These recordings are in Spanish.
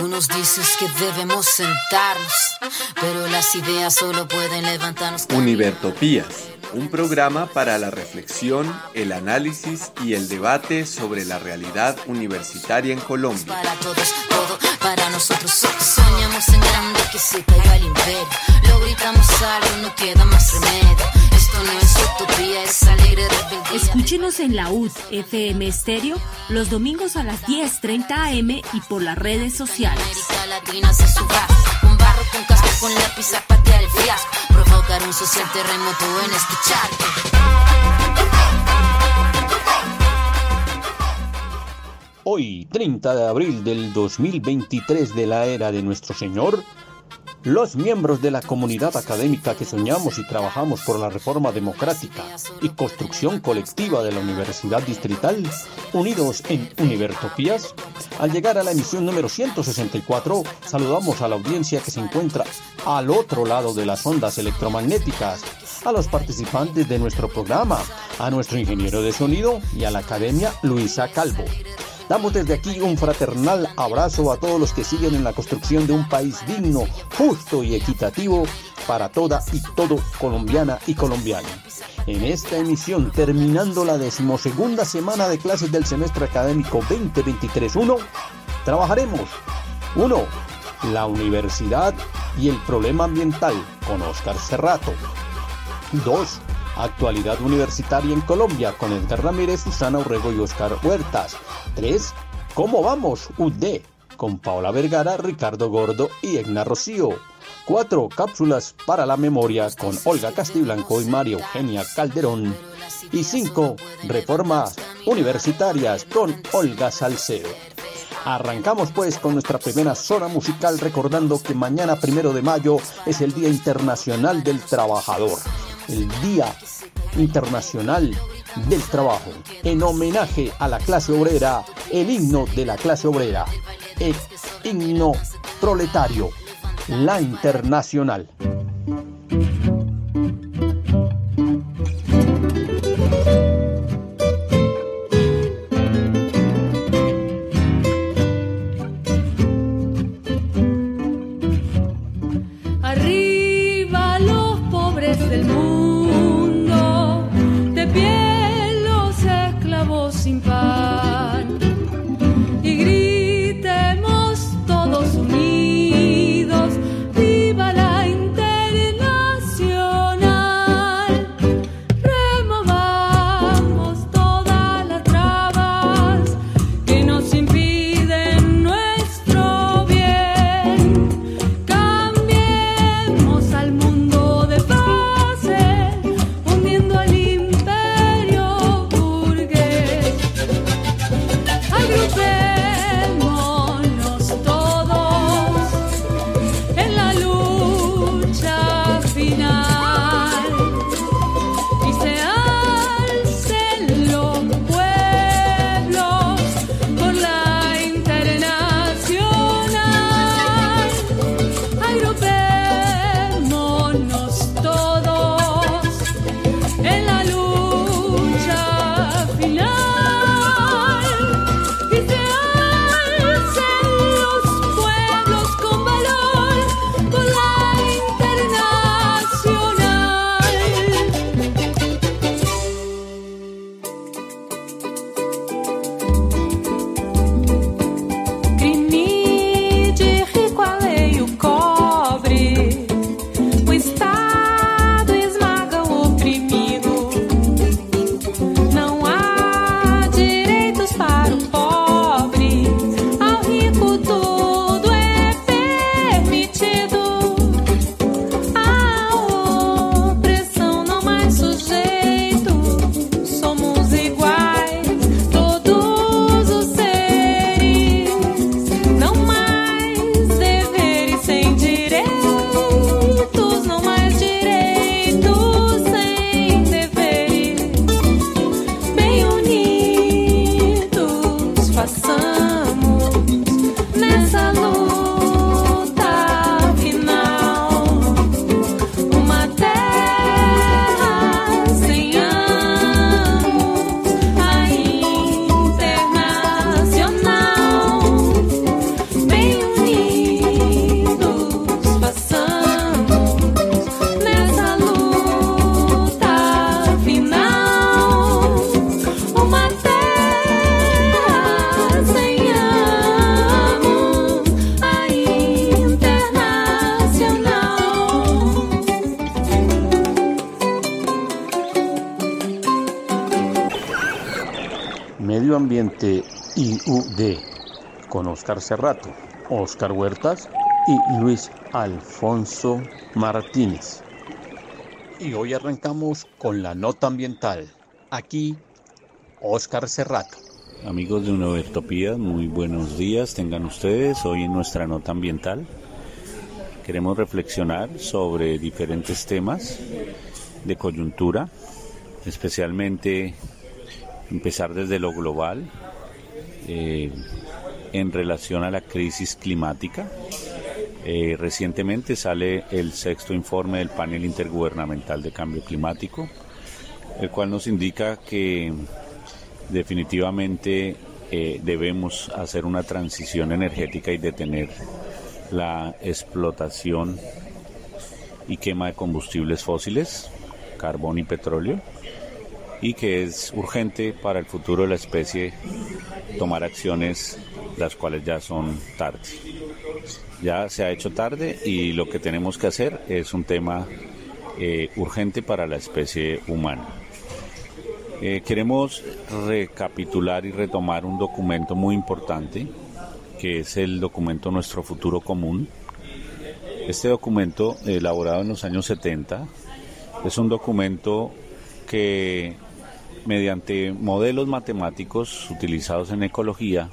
Tú nos dices que debemos sentarnos, pero las ideas solo pueden levantarnos. Univertopías, un programa para la reflexión, el análisis y el debate sobre la realidad universitaria en Colombia. Para todos, todo para nosotros. Soñamos en grande que se caiga el imperio. Lo gritamos algo, no queda más remedio. Esto no es utopía, es alegre rebeldía. Escúchenos en la UD FM Estéreo los domingos a las 10:30 am y por las redes sociales. América Latina se suba con barro, con casco, con lápiz a patear el fiasco. Provocar un social terremoto en este charco. Hoy, 30 de abril del 2023 de la era de nuestro Señor, los miembros de la comunidad académica que soñamos y trabajamos por la reforma democrática y construcción colectiva de la Universidad Distrital, unidos en Univertopías, al llegar a la emisión número 164, saludamos a la audiencia que se encuentra al otro lado de las ondas electromagnéticas, a los participantes de nuestro programa, a nuestro ingeniero de sonido y a la Academia Luisa Calvo. Damos desde aquí un fraternal abrazo a todos los que siguen en la construcción de un país digno, justo y equitativo para toda y todo colombiana y colombiano. En esta emisión, terminando la decimosegunda semana de clases del semestre académico 2023-1, trabajaremos 1. La universidad y el problema ambiental con Oscar Cerrato. 2. Actualidad universitaria en Colombia con Edgar Ramírez, Susana Urrego y Oscar Huertas. 3. ¿Cómo vamos? UD con Paola Vergara, Ricardo Gordo y Egna Rocío. 4. Cápsulas para la memoria con Olga Castiblanco y María Eugenia Calderón. Y 5. Reformas universitarias con Olga Salcedo. Arrancamos pues con nuestra primera zona musical recordando que mañana primero de mayo es el Día Internacional del Trabajador el Día Internacional del Trabajo, en homenaje a la clase obrera, el himno de la clase obrera, el himno proletario, la internacional. Ambiente IUD con Oscar Cerrato, Oscar Huertas y Luis Alfonso Martínez. Y hoy arrancamos con la nota ambiental. Aquí, Oscar Cerrato. Amigos de Utopía, muy buenos días tengan ustedes. Hoy en nuestra nota ambiental queremos reflexionar sobre diferentes temas de coyuntura, especialmente empezar desde lo global eh, en relación a la crisis climática. Eh, recientemente sale el sexto informe del panel intergubernamental de cambio climático, el cual nos indica que definitivamente eh, debemos hacer una transición energética y detener la explotación y quema de combustibles fósiles, carbón y petróleo, y que es urgente para el futuro de la especie tomar acciones las cuales ya son tarde. Ya se ha hecho tarde y lo que tenemos que hacer es un tema eh, urgente para la especie humana. Eh, queremos recapitular y retomar un documento muy importante, que es el documento Nuestro Futuro Común. Este documento, elaborado en los años 70, es un documento que mediante modelos matemáticos utilizados en ecología,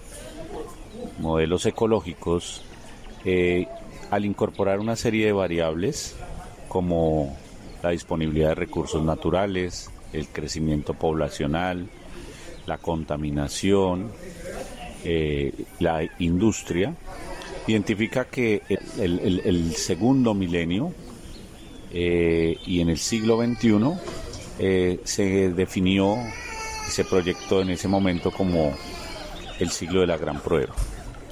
modelos ecológicos, eh, al incorporar una serie de variables como la disponibilidad de recursos naturales, el crecimiento poblacional, la contaminación, eh, la industria, identifica que el, segundo milenio eh, y en el siglo XXI eh, se definió y se proyectó en ese momento como el siglo de la gran prueba.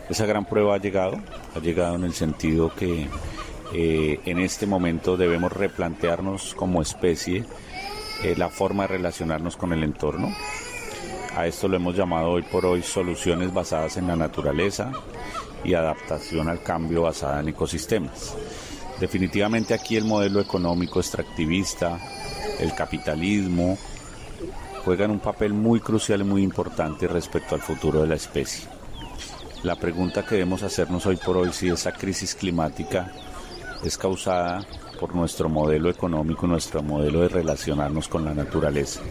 Esa gran prueba ha llegado, ha llegado en el sentido que en este momento debemos replantearnos como especie eh, la forma de relacionarnos con el entorno. A esto lo hemos llamado hoy por hoy soluciones basadas en la naturaleza y adaptación al cambio basada en ecosistemas. Definitivamente aquí el modelo económico extractivista, el capitalismo, juegan un papel muy crucial y muy importante respecto al futuro de la especie. La pregunta que debemos hacernos hoy por hoy si esa crisis climática es causada por nuestro modelo económico, nuestro modelo de relacionarnos con la naturaleza.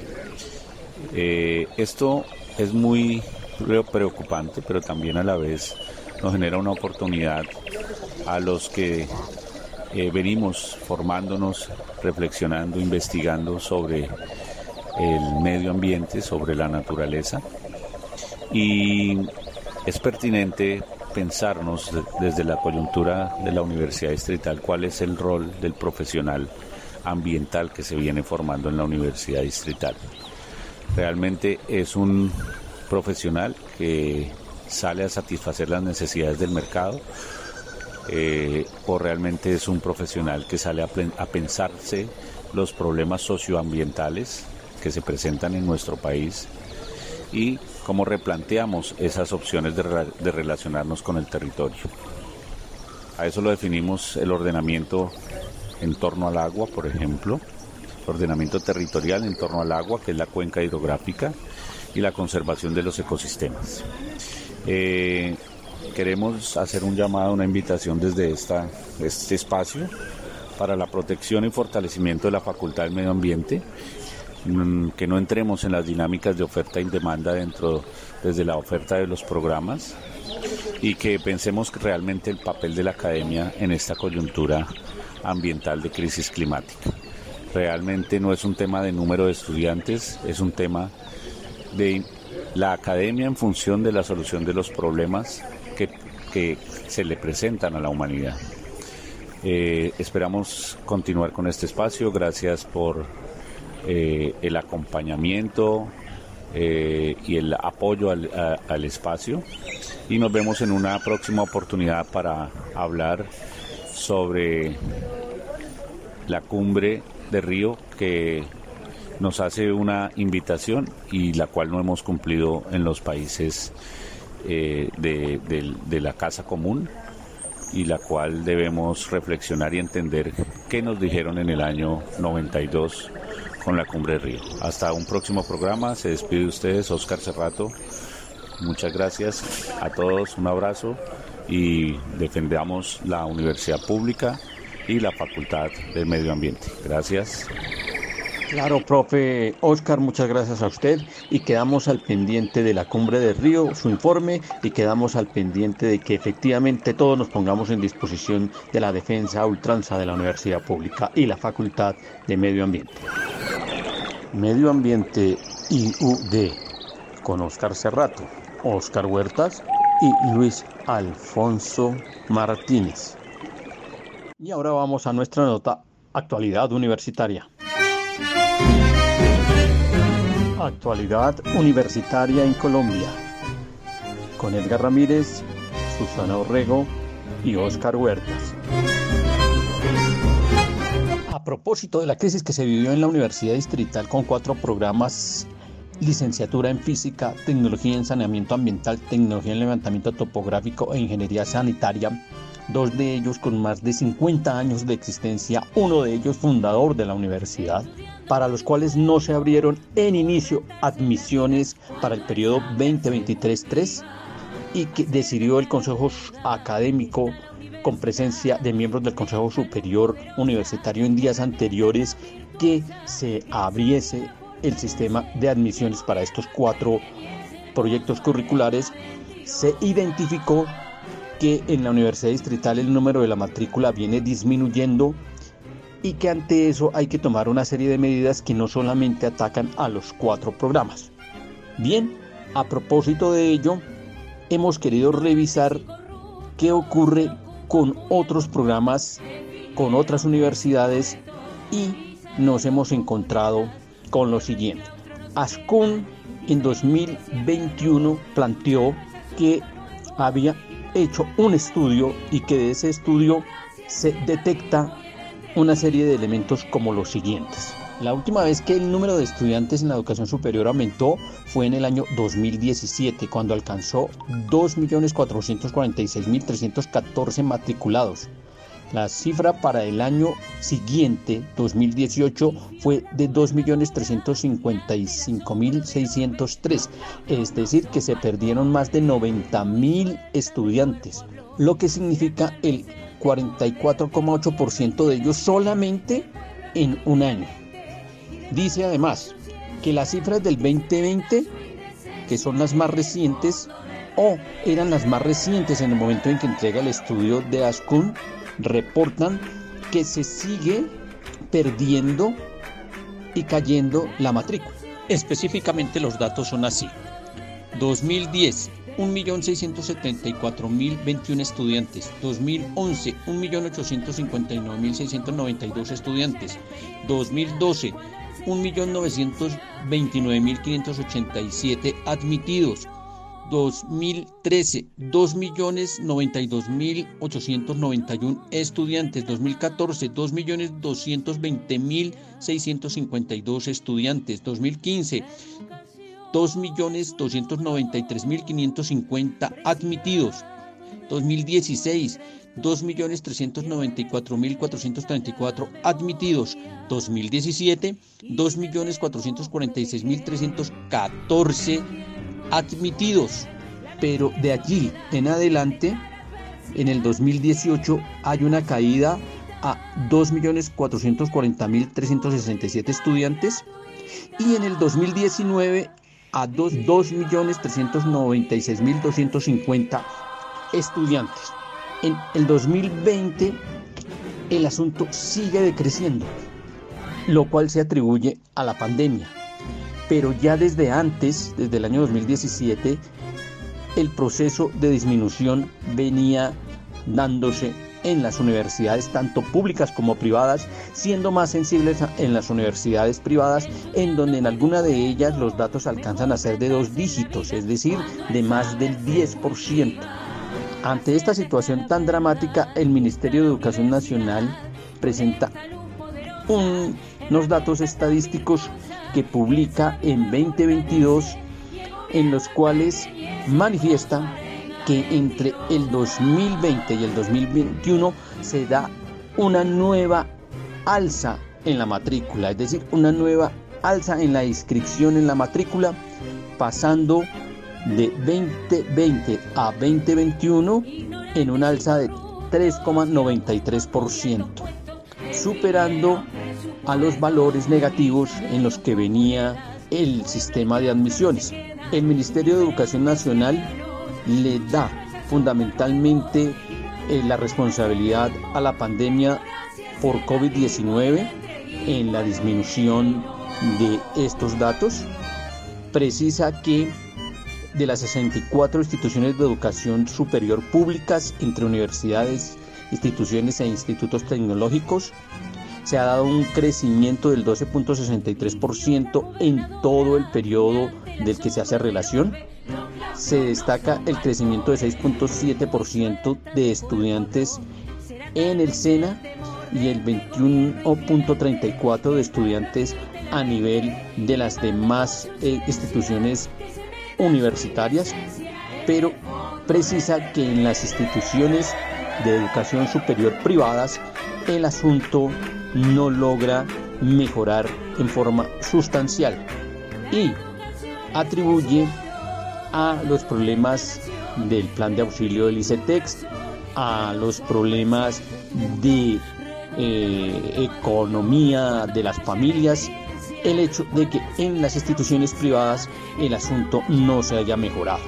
Eh, esto es muy preocupante, pero también a la vez nos genera una oportunidad a los que eh, venimos formándonos, reflexionando, investigando sobre el medio ambiente, sobre la naturaleza. Y es pertinente pensarnos desde la coyuntura de la Universidad Distrital cuál es el rol del profesional ambiental que se viene formando en la Universidad Distrital. Realmente es un profesional que sale a satisfacer las necesidades del mercado eh, o realmente es un profesional que sale a, a pensarse los problemas socioambientales que se presentan en nuestro país y cómo replanteamos esas opciones de, relacionarnos con el territorio. A eso lo definimos el ordenamiento en torno al agua, por ejemplo, ordenamiento territorial en torno al agua, que es la cuenca hidrográfica, y la conservación de los ecosistemas. Eh, queremos hacer un llamado, una invitación desde este espacio para la protección y fortalecimiento de la Facultad del Medio Ambiente Mm, que no entremos en las dinámicas de oferta y demanda dentro desde la oferta de los programas y que pensemos realmente el papel de la academia en esta coyuntura ambiental de crisis climática. Realmente no es un tema de número de estudiantes, es un tema de la academia en función de la solución de los problemas que, se le presentan a la humanidad. Eh, esperamos continuar con este espacio. Gracias por eh, el acompañamiento eh, y el apoyo al, espacio. Y nos vemos en una próxima oportunidad para hablar sobre la cumbre de Río que nos hace una invitación y la cual no hemos cumplido en los países eh, de, de, la Casa Común y la cual debemos reflexionar y entender qué nos dijeron en el año 92 con la Cumbre Río. Hasta un próximo programa. Se despide de ustedes Oscar Cerrato Muchas gracias a todos, un abrazo y defendamos la universidad pública y la Facultad del Medio Ambiente. Gracias. Claro, profe Oscar, muchas gracias a usted y quedamos al pendiente de la cumbre de Río, su informe y quedamos al pendiente de que efectivamente todos nos pongamos en disposición de la defensa a ultranza de la universidad pública y la Facultad de Medio Ambiente. Medio Ambiente IUD con Oscar Cerrato, Oscar Huertas y Luis Alfonso Martínez. Y ahora vamos a nuestra nota actualidad universitaria. Actualidad universitaria en Colombia. Con Edgar Ramírez, Susana Orrego y Oscar Huertas. A propósito de la crisis que se vivió en la Universidad Distrital con cuatro programas, licenciatura en física, tecnología en saneamiento ambiental, tecnología en levantamiento topográfico e ingeniería sanitaria, dos de ellos con más de 50 años de existencia, uno de ellos fundador de la universidad, para los cuales no se abrieron en inicio admisiones para el periodo 2023-3 y que decidió el Consejo Académico con presencia de miembros del Consejo Superior Universitario en días anteriores que se abriese el sistema de admisiones para estos cuatro proyectos curriculares, se identificó que en la Universidad Distrital el número de la matrícula viene disminuyendo y que ante eso hay que tomar una serie de medidas que no solamente atacan a los cuatro programas. Bien, a propósito de ello, hemos querido revisar qué ocurre con otros programas, con otras universidades y nos hemos encontrado con lo siguiente. ASCUN en 2021 planteó que había hecho un estudio y que de ese estudio se detecta una serie de elementos como los siguientes. La última vez que el número de estudiantes en la educación superior aumentó fue en el año 2017, cuando alcanzó 2.446.314 matriculados. La cifra para el año siguiente, 2018, fue de 2.355.603, es decir, que se perdieron más de 90.000 estudiantes, lo que significa el 44,8% de ellos solamente en un año. Dice además que las cifras del 2020, que son las más recientes, o eran las más recientes en el momento en que entrega el estudio de ASCUN, reportan que se sigue perdiendo y cayendo la matrícula. Específicamente los datos son así. 2010, 1.674.021 estudiantes. 2011, 1.859.692 estudiantes. 2012, 1.929.587 admitidos. 2013, 2.092.891 estudiantes. 2014, 2.220.652 estudiantes. 2015, 2.293.550 admitidos. 2016, 2.394.434 admitidos. 2017, 2.446.314 admitidos. Pero de allí en adelante, en el 2018 hay una caída a 2.440.367 estudiantes y en el 2019 a 2.396.250 estudiantes. En el 2020 el asunto sigue decreciendo, lo cual se atribuye a la pandemia. Pero ya desde antes, desde el año 2017, el proceso de disminución venía dándose en las universidades, tanto públicas como privadas, siendo más sensibles en las universidades privadas, en donde en alguna de ellas los datos alcanzan a ser de dos dígitos, es decir, de más del 10%. Ante esta situación tan dramática, el Ministerio de Educación Nacional presenta un, unos datos estadísticos que publica en 2022 en los cuales manifiesta que entre el 2020 y el 2021 se da una nueva alza en la matrícula, es decir, una nueva alza en la inscripción en la matrícula, pasando de 2020 a 2021 en un alza de 3,93%, superando a los valores negativos en los que venía el sistema de admisiones. El Ministerio de Educación Nacional le da fundamentalmente eh, la responsabilidad a la pandemia por COVID-19 en la disminución de estos datos. Precisa que de las 64 instituciones de educación superior públicas entre universidades, instituciones e institutos tecnológicos, se ha dado un crecimiento del 12.63% en todo el periodo del que se hace relación. Se destaca el crecimiento de 6.7% de estudiantes en el SENA y el 21.34% de estudiantes a nivel de las demás eh, instituciones universitarias, pero precisa que en las instituciones de educación superior privadas el asunto no logra mejorar en forma sustancial y atribuye a los problemas del plan de auxilio del ICETEX, a los problemas de eh, economía de las familias, el hecho de que en las instituciones privadas el asunto no se haya mejorado.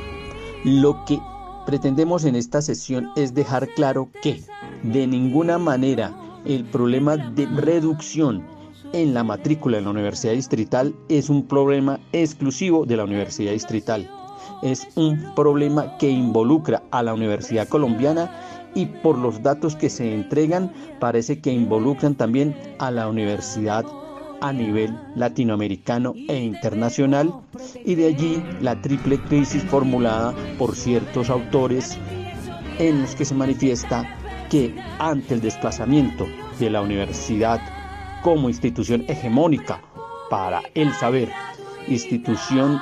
Lo que pretendemos en esta sesión es dejar claro que de ninguna manera el problema de reducción en la matrícula en la Universidad Distrital es un problema exclusivo de la Universidad Distrital. Es un problema que involucra a la Universidad Colombiana y por los datos que se entregan parece que involucran también a la Universidad a nivel latinoamericano e internacional y de allí la triple crisis formulada por ciertos autores en los que se manifiesta que ante el desplazamiento de la universidad como institución hegemónica para el saber, institución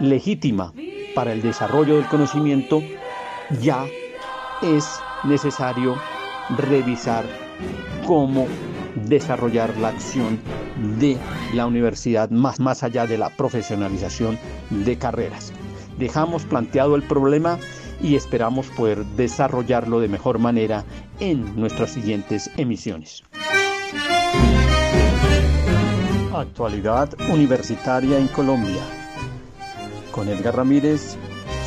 legítima para el desarrollo del conocimiento, ya es necesario revisar cómo desarrollar la acción de la universidad más, más allá de la profesionalización de carreras. Dejamos planteado el problema y esperamos poder desarrollarlo de mejor manera en nuestras siguientes emisiones. Actualidad universitaria en Colombia. Con Edgar Ramírez,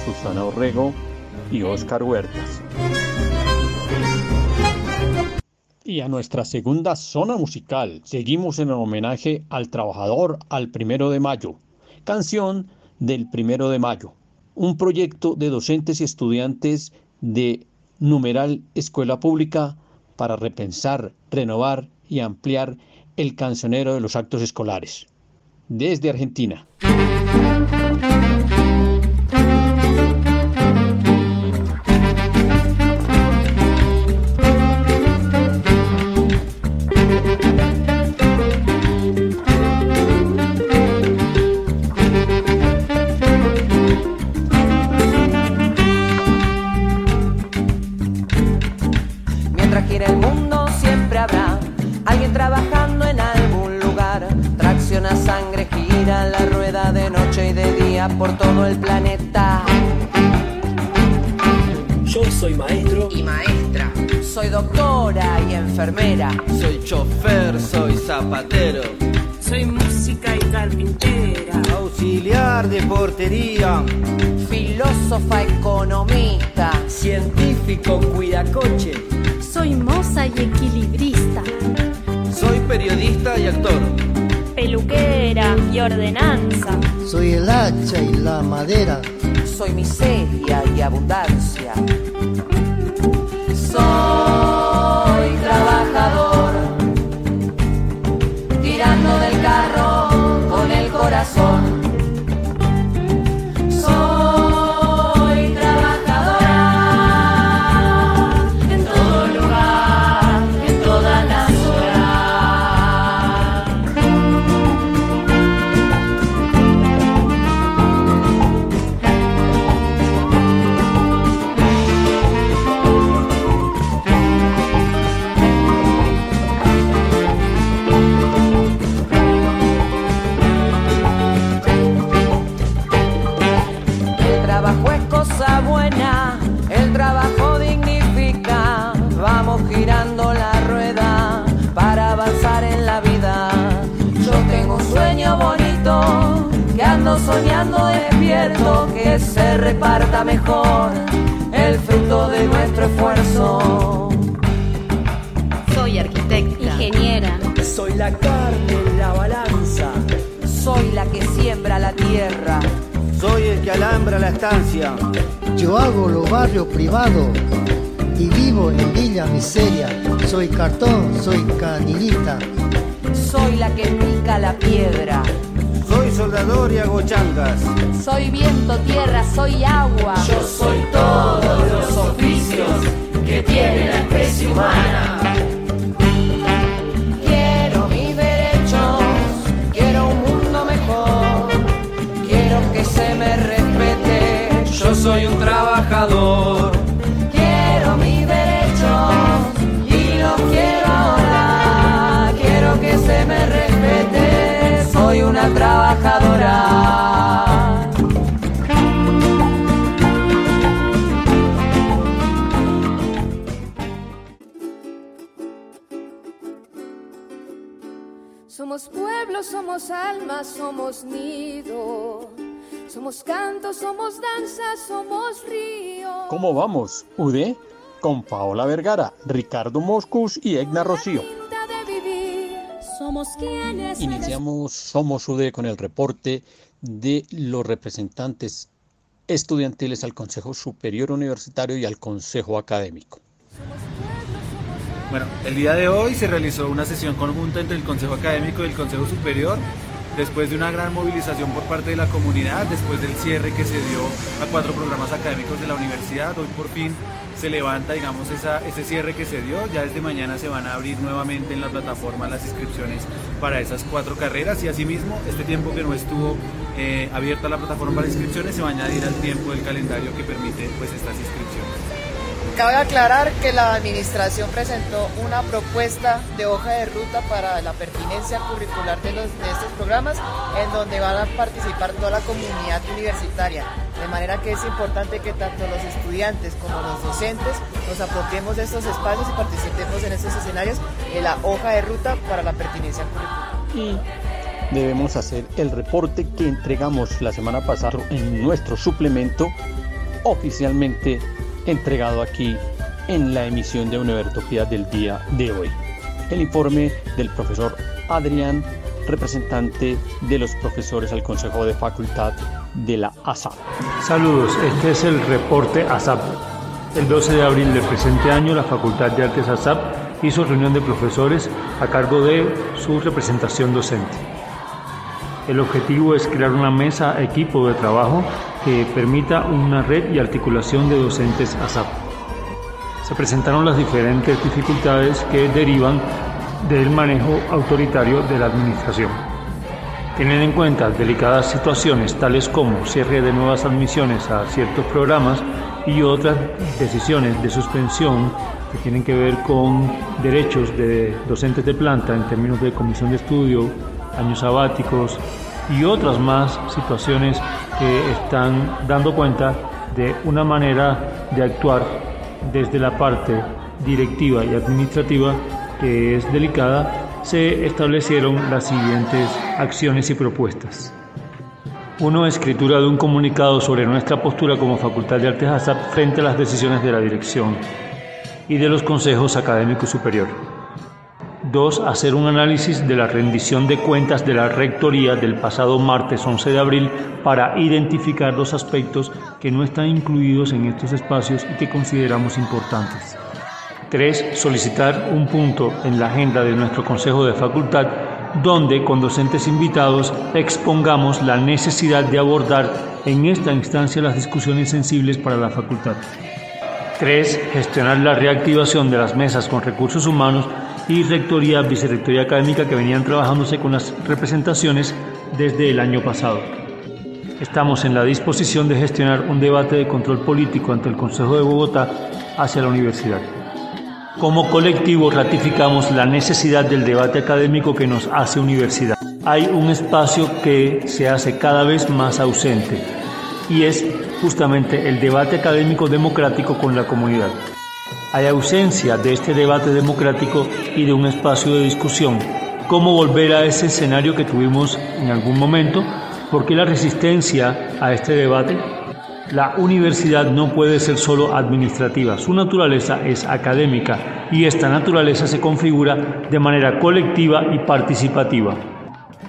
Susana Orrego y Oscar Huertas. Y a nuestra segunda zona musical, seguimos en el homenaje al trabajador al primero de mayo, canción del primero de mayo, un proyecto de docentes y estudiantes de numeral escuela pública para repensar, renovar y ampliar el cancionero de los actos escolares. Desde Argentina. Ordenanza. soy el hacha y la madera, Soy miseria y abundancia. Soy viento, tierra, soy agua. Yo soy todos los oficios que tiene la especie humana. Somos pueblo, somos alma, somos nido. Somos canto, somos danza, somos río. ¿Cómo vamos, UD? Con Paola Vergara, Ricardo Moscus y Egna Rocío. Somos quienes Iniciamos Somos UD con el reporte de los representantes estudiantiles al Consejo Superior Universitario y al Consejo Académico. Bueno, el día de hoy se realizó una sesión conjunta entre el Consejo Académico y el Consejo Superior, después de una gran movilización por parte de la comunidad, después del cierre que se dio a cuatro programas académicos de la universidad, hoy por fin se levanta, digamos, ese cierre que se dio, ya desde mañana se van a abrir nuevamente en la plataforma las inscripciones para esas cuatro carreras. Y asimismo este tiempo que no estuvo eh, abierta la plataforma para inscripciones se va a añadir al tiempo del calendario que permite pues estas inscripciones. Cabe aclarar que la administración presentó una propuesta de hoja de ruta para la pertinencia curricular de, los, de estos programas, en donde van a participar toda la comunidad universitaria. De manera que es importante que tanto los estudiantes como los docentes nos apropiemos de estos espacios y participemos en estos escenarios de la hoja de ruta para la pertinencia curricular. Y debemos hacer el reporte que entregamos la semana pasada en nuestro suplemento oficialmente entregado aquí en la emisión de Universitopía del día de hoy. El informe del profesor Adrián, representante de los profesores al Consejo de Facultad de la ASAP. Saludos, este es el reporte ASAP. El 12 de abril del presente año, la Facultad de Artes ASAP hizo reunión de profesores a cargo de su representación docente. El objetivo es crear una mesa equipo de trabajo que permita una red y articulación de docentes ASAP. Se presentaron las diferentes dificultades que derivan del manejo autoritario de la administración. Tienen en cuenta delicadas situaciones tales como cierre de nuevas admisiones a ciertos programas y otras decisiones de suspensión que tienen que ver con derechos de docentes de planta en términos de comisión de estudio, años sabáticos y otras más situaciones que están dando cuenta de una manera de actuar desde la parte directiva y administrativa que es delicada, se establecieron las siguientes acciones y propuestas. Uno, escritura de un comunicado sobre nuestra postura como Facultad de Artes ASAP frente a las decisiones de la dirección y de los consejos académicos superiores. 2. Hacer un análisis de la rendición de cuentas de la Rectoría del pasado martes 11 de abril para identificar los aspectos que no están incluidos en estos espacios y que consideramos importantes. 3. Solicitar un punto en la agenda de nuestro Consejo de Facultad donde con docentes invitados expongamos la necesidad de abordar en esta instancia las discusiones sensibles para la facultad. 3. Gestionar la reactivación de las mesas con recursos humanos y rectoría, vicerrectoría académica que venían trabajándose con las representaciones desde el año pasado. Estamos en la disposición de gestionar un debate de control político ante el Consejo de Bogotá hacia la universidad. Como colectivo ratificamos la necesidad del debate académico que nos hace universidad. Hay un espacio que se hace cada vez más ausente y es justamente el debate académico democrático con la comunidad. Hay ausencia de este debate democrático y de un espacio de discusión. ¿Cómo volver a ese escenario que tuvimos en algún momento ¿Por qué la resistencia a este debate? La universidad no puede ser solo administrativa, su naturaleza es académica y esta naturaleza se configura de manera colectiva y participativa.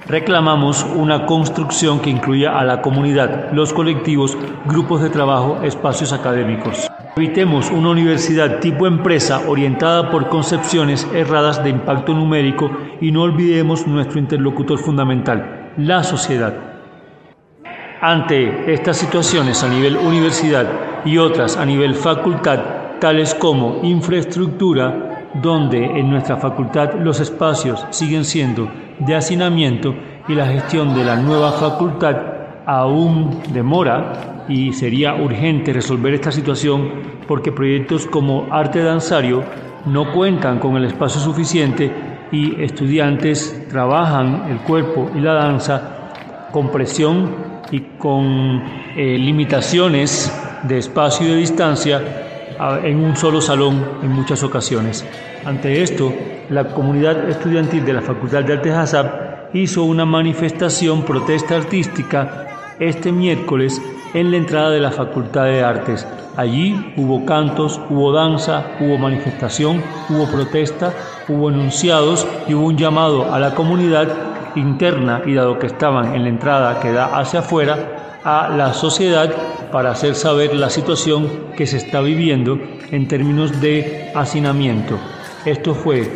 Reclamamos una construcción que incluya a la comunidad, los colectivos, grupos de trabajo, espacios académicos. Evitemos una universidad tipo empresa orientada por concepciones erradas de impacto numérico y no olvidemos nuestro interlocutor fundamental, la sociedad. Ante estas situaciones a nivel universidad y otras a nivel facultad, tales como infraestructura, donde en nuestra facultad los espacios siguen siendo de hacinamiento y la gestión de la nueva facultad aún demora y sería urgente resolver esta situación porque proyectos como arte danzario no cuentan con el espacio suficiente y estudiantes trabajan el cuerpo y la danza con presión y con eh, limitaciones de espacio y de distancia en un solo salón en muchas ocasiones. Ante esto, la comunidad estudiantil de la Facultad de Artes Hazab hizo una manifestación protesta artística este miércoles en la entrada de la Facultad de Artes. Allí hubo cantos, hubo danza, hubo manifestación, hubo protesta, hubo enunciados y hubo un llamado a la comunidad interna y dado que estaban en la entrada que da hacia afuera, a la sociedad para hacer saber la situación que se está viviendo en términos de hacinamiento. Esto fue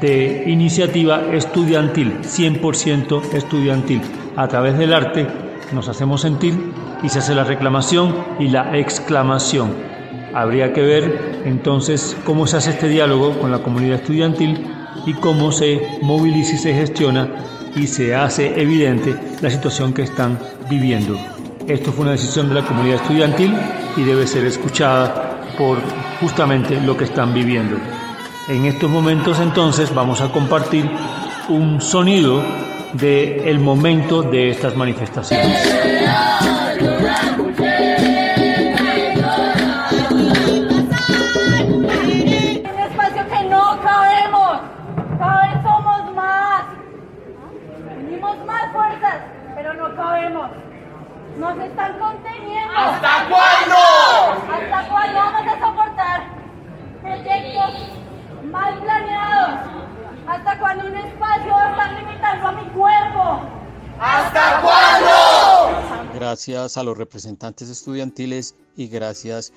de iniciativa estudiantil, 100% estudiantil. A través del arte nos hacemos sentir y se hace la reclamación y la exclamación. Habría que ver entonces cómo se hace este diálogo con la comunidad estudiantil y cómo se moviliza y se gestiona y se hace evidente la situación que están viviendo. Esto fue una decisión de la comunidad estudiantil y debe ser escuchada por justamente lo que están viviendo. En estos momentos entonces vamos a compartir un sonido del el momento de estas manifestaciones. Nos están conteniendo. ¿Hasta cuándo? ¿Hasta cuándo vamos a soportar proyectos mal planeados? ¿Hasta cuándo un espacio va a estar limitando a mi cuerpo? ¿Hasta cuándo? Gracias a los representantes estudiantiles y gracias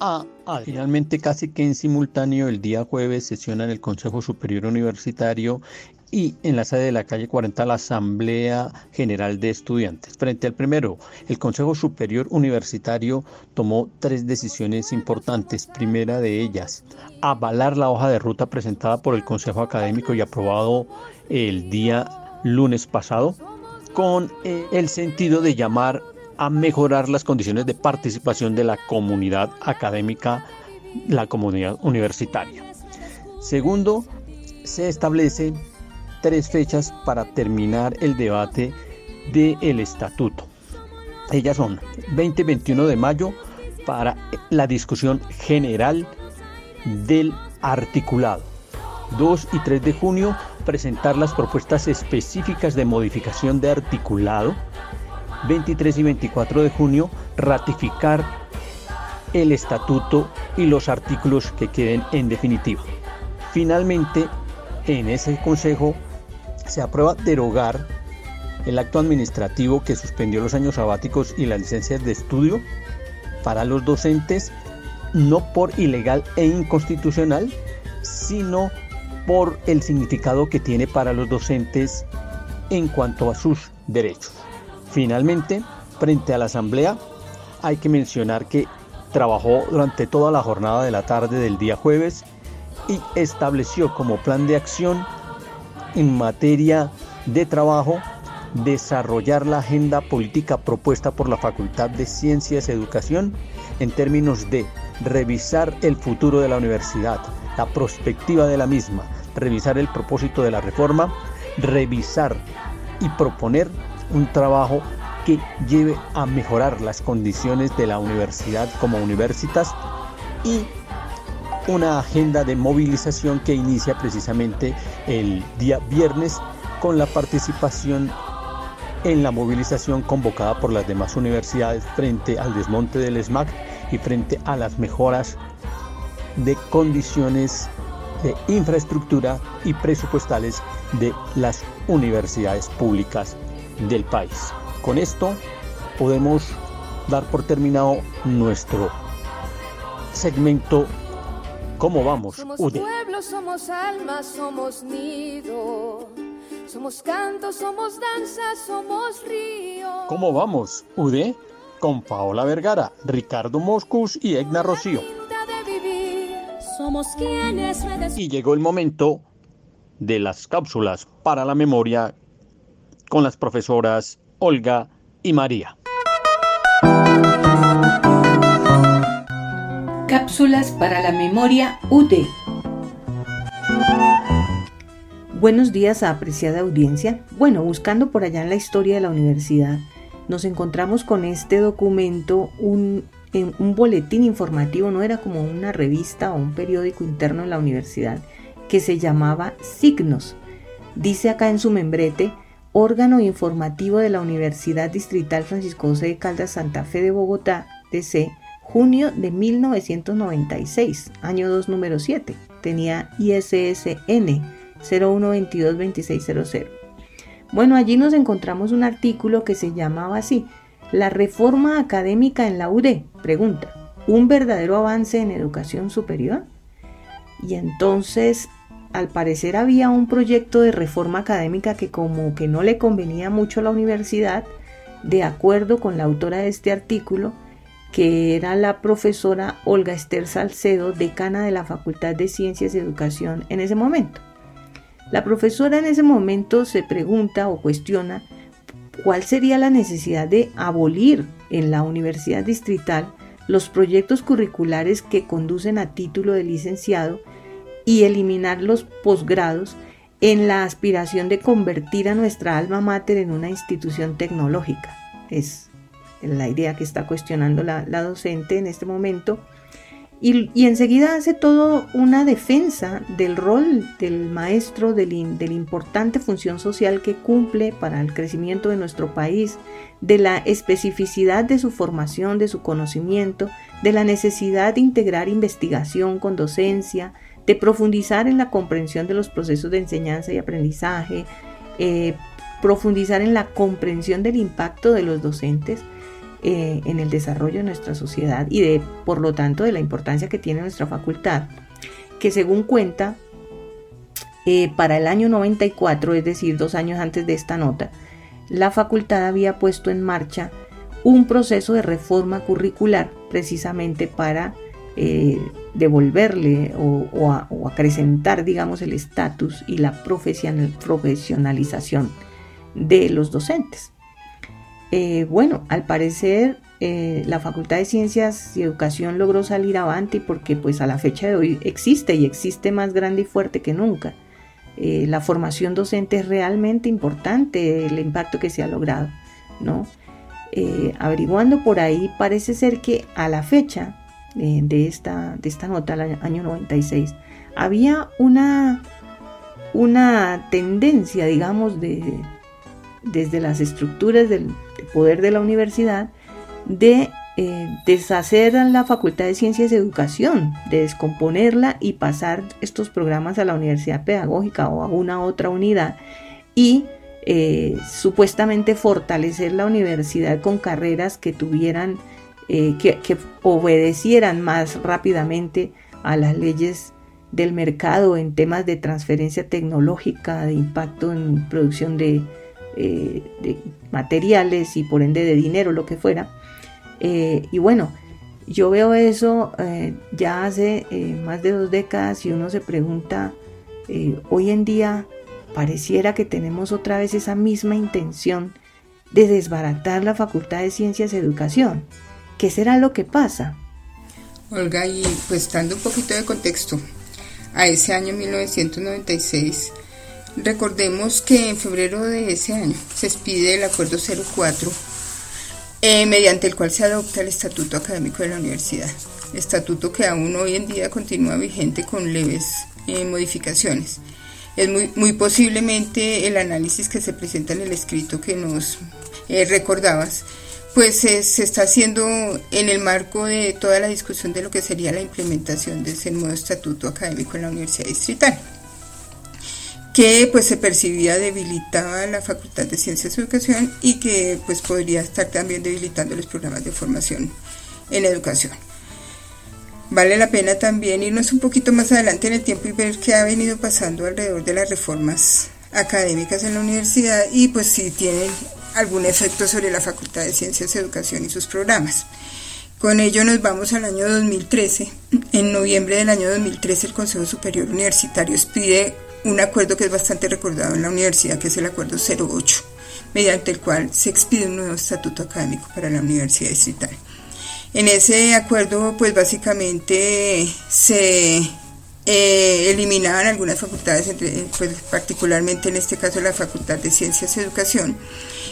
a, finalmente casi que en simultáneo el día jueves sesiona en el Consejo Superior Universitario y en la sede de la calle 40 la Asamblea General de Estudiantes. Frente al primero, el Consejo Superior Universitario tomó tres decisiones importantes. Primera de ellas, avalar la hoja de ruta presentada por el Consejo Académico y aprobado el día lunes pasado con eh, el sentido de llamar a mejorar las condiciones de participación de la comunidad académica, la comunidad universitaria. Segundo, se establece tres fechas para terminar el debate del estatuto. Ellas son 20 y 21 de mayo para la discusión general del articulado. 2 y 3 de junio presentar las propuestas específicas de modificación de articulado. 23 y 24 de junio ratificar el estatuto y los artículos que queden en definitiva. Finalmente, en ese consejo se aprueba derogar el acto administrativo que suspendió los años sabáticos y las licencias de estudio para los docentes, no por ilegal e inconstitucional, sino por el significado que tiene para los docentes en cuanto a sus derechos. Finalmente, frente a la Asamblea, hay que mencionar que trabajó durante toda la jornada de la tarde del día jueves y estableció como plan de acción en materia de trabajo desarrollar la agenda política propuesta por la Facultad de Ciencias y Educación en términos de revisar el futuro de la universidad, la perspectiva de la misma, revisar el propósito de la reforma, revisar y proponer un trabajo que lleve a mejorar las condiciones de la universidad como universitas y una agenda de movilización que inicia precisamente el día viernes con la participación en la movilización convocada por las demás universidades frente al desmonte del SMAC y frente a las mejoras de condiciones de infraestructura y presupuestales de las universidades públicas del país. Con esto podemos dar por terminado nuestro segmento ¿Cómo vamos? Somos pueblo, somos alma, somos nido. Somos canto, somos danza, somos río. ¿Cómo vamos? UD con Paola Vergara, Ricardo Moscus y Egna Rocío. Somos quienes y llegó el momento de las cápsulas para la memoria con las profesoras Olga y María. Cápsulas para la memoria UD. Buenos días a apreciada audiencia. Bueno, buscando por allá en la historia de la universidad, nos encontramos con este documento, un, boletín informativo, no era como una revista o un periódico interno en la universidad, que se llamaba Signos. Dice acá en su membrete, órgano informativo de la Universidad Distrital Francisco José de Caldas Santa Fe de Bogotá, DC, junio de 1996, año 2, número 7. Tenía ISSN 01222600. Bueno, allí nos encontramos un artículo que se llamaba así, La reforma académica en la UD. Pregunta, ¿un verdadero avance en educación superior? Y entonces, al parecer había un proyecto de reforma académica que como que no le convenía mucho a la universidad, de acuerdo con la autora de este artículo, que era la profesora Olga Esther Salcedo, decana de la Facultad de Ciencias y Educación en ese momento. La profesora en ese momento se pregunta o cuestiona cuál sería la necesidad de abolir en la Universidad Distrital los proyectos curriculares que conducen a título de licenciado y eliminar los posgrados en la aspiración de convertir a nuestra alma mater en una institución tecnológica. Es la idea que está cuestionando la, docente en este momento. Y, enseguida hace todo una defensa del rol del maestro, de la importante función social que cumple para el crecimiento de nuestro país, de la especificidad de su formación, de su conocimiento, de la necesidad de integrar investigación con docencia, de profundizar en la comprensión de los procesos de enseñanza y aprendizaje, eh, profundizar en la comprensión del impacto de los docentes eh, en el desarrollo de nuestra sociedad y de, por lo tanto, de la importancia que tiene nuestra facultad, que según cuenta, eh, para el año 94, es decir, dos años antes de esta nota, la facultad había puesto en marcha un proceso de reforma curricular precisamente para eh, devolverle o, acrecentar, digamos, el estatus y la profesionalización de los docentes. Eh, bueno, al parecer eh, la Facultad de Ciencias y Educación logró salir avante porque pues a la fecha de hoy existe y existe más grande y fuerte que nunca. Eh, la formación docente es realmente importante, el impacto que se ha logrado, ¿no? averiguando por ahí, parece ser que a la fecha de, esta, de esta nota, el año 96, había una, una tendencia, digamos, de, desde las estructuras del, poder de la universidad de eh, deshacer la Facultad de Ciencias de Educación, de descomponerla y pasar estos programas a la Universidad Pedagógica o a una otra unidad y eh, supuestamente fortalecer la universidad con carreras que tuvieran, eh, que obedecieran más rápidamente a las leyes del mercado en temas de transferencia tecnológica, de impacto en producción de, eh, de materiales y por ende de dinero, lo que fuera. Eh, y bueno, yo veo eso eh, ya hace más de dos décadas y uno se pregunta, hoy en día pareciera que tenemos otra vez esa misma intención de desbaratar la Facultad de Ciencias y Educación. ¿Qué será lo que pasa? Olga, y pues dando un poquito de contexto, a ese año 1996 Recordemos que en febrero de ese año se expide el Acuerdo 04, eh, mediante el cual se adopta el Estatuto Académico de la Universidad. Estatuto que aún hoy en día continúa vigente con leves eh, modificaciones. Es muy, muy posiblemente el análisis que se presenta en el escrito que nos eh, recordabas, pues se está haciendo en el marco de toda la discusión de lo que sería la implementación de ese nuevo estatuto académico en la Universidad Distrital que pues se percibía debilitada la Facultad de Ciencias y Educación y que pues podría estar también debilitando los programas de formación en educación. Vale la pena también irnos un poquito más adelante en el tiempo y ver qué ha venido pasando alrededor de las reformas académicas en la universidad y pues si tienen algún efecto sobre la Facultad de Ciencias Educación y sus programas. Con ello nos vamos al año 2013. En noviembre del año 2013 el Consejo Superior Universitario pide un acuerdo que es bastante recordado en la universidad, que es el Acuerdo 08, mediante el cual se expide un nuevo estatuto académico para la Universidad Distrital. En ese acuerdo, pues básicamente se eh, eliminaban algunas facultades, entre, pues, particularmente en este caso la Facultad de Ciencias y Educación,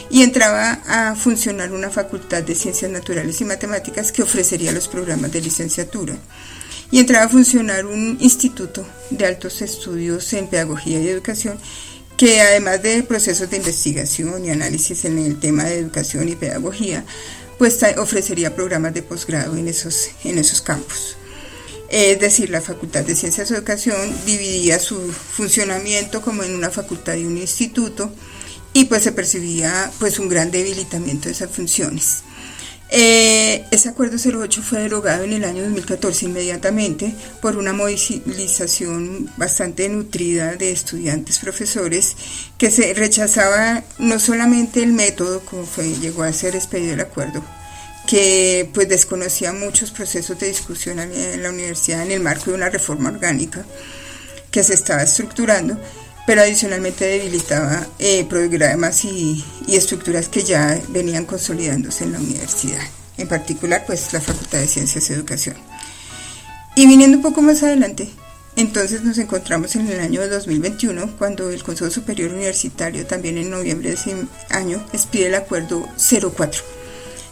y entraba a funcionar una Facultad de Ciencias Naturales y Matemáticas que ofrecería los programas de licenciatura y entraba a funcionar un instituto de altos estudios en pedagogía y educación que además de procesos de investigación y análisis en el tema de educación y pedagogía, pues ofrecería programas de posgrado en esos, en esos campos. Es decir, la Facultad de Ciencias de Educación dividía su funcionamiento como en una facultad y un instituto y pues se percibía pues un gran debilitamiento de esas funciones. Eh, ese acuerdo 08 fue derogado en el año 2014 inmediatamente por una movilización bastante nutrida de estudiantes, profesores, que se rechazaba no solamente el método como fue, llegó a ser expedido el acuerdo, que pues desconocía muchos procesos de discusión en la universidad en el marco de una reforma orgánica que se estaba estructurando, pero adicionalmente debilitaba eh, programas y, estructuras que ya venían consolidándose en la universidad, en particular pues la Facultad de Ciencias y Educación. Y viniendo un poco más adelante, entonces nos encontramos en el año 2021, cuando el Consejo Superior Universitario, también en noviembre de ese año, expide el Acuerdo 04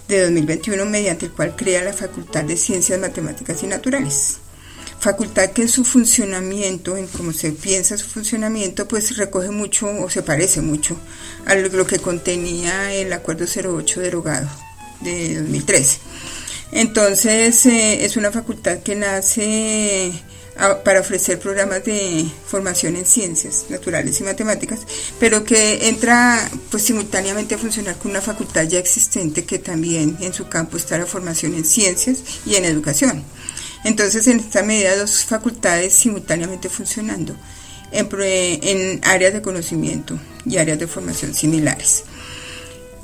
de 2021, mediante el cual crea la Facultad de Ciencias Matemáticas y Naturales facultad que en su funcionamiento, en cómo se piensa su funcionamiento, pues recoge mucho o se parece mucho a lo que contenía el Acuerdo 08 derogado de 2013. Entonces eh, es una facultad que nace ah, para ofrecer programas de formación en ciencias naturales y matemáticas, pero que entra pues simultáneamente a funcionar con una facultad ya existente que también en su campo está la formación en ciencias y en educación. Entonces, en esta medida, dos facultades simultáneamente funcionando en, áreas de conocimiento y áreas de formación similares.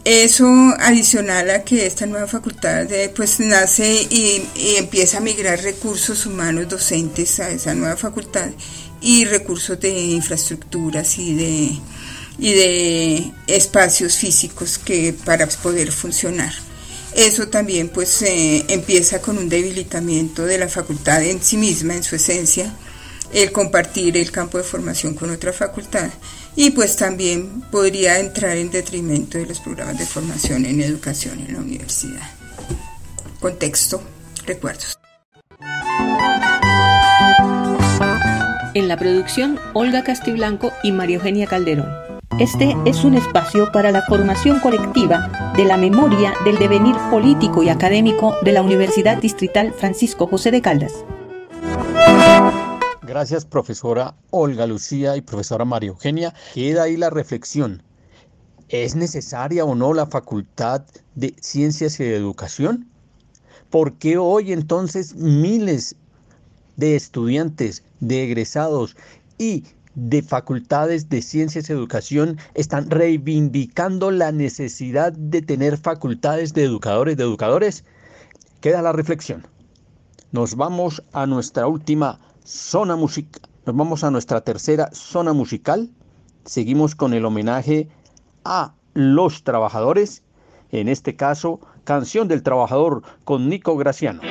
Eso adicional a que esta nueva facultad eh, pues nace y, empieza a migrar recursos humanos docentes a esa nueva facultad y recursos de infraestructuras y de, y de espacios físicos que para poder funcionar. Eso también pues empieza con un debilitamiento de la facultad en sí misma, en su esencia, el compartir el campo de formación con otra facultad y pues también podría entrar en detrimento de los programas de formación en educación en la universidad. Contexto, recuerdos. En la producción, Olga Castiblanco y María Eugenia Calderón. Este es un espacio para la formación colectiva de la memoria del devenir político y académico de la Universidad Distrital Francisco José de Caldas. Gracias, profesora Olga Lucía y profesora María Eugenia. Queda ahí la reflexión. ¿Es necesaria o no la Facultad de Ciencias y Educación? ¿Por qué hoy entonces miles de estudiantes, de egresados y de facultades de ciencias y educación están reivindicando la necesidad de tener facultades de educadores, de educadores? Queda la reflexión. Nos vamos a nuestra última zona musical, nos vamos a nuestra tercera zona musical. Seguimos con el homenaje a los trabajadores, en este caso, Canción del Trabajador con Nico Graciano.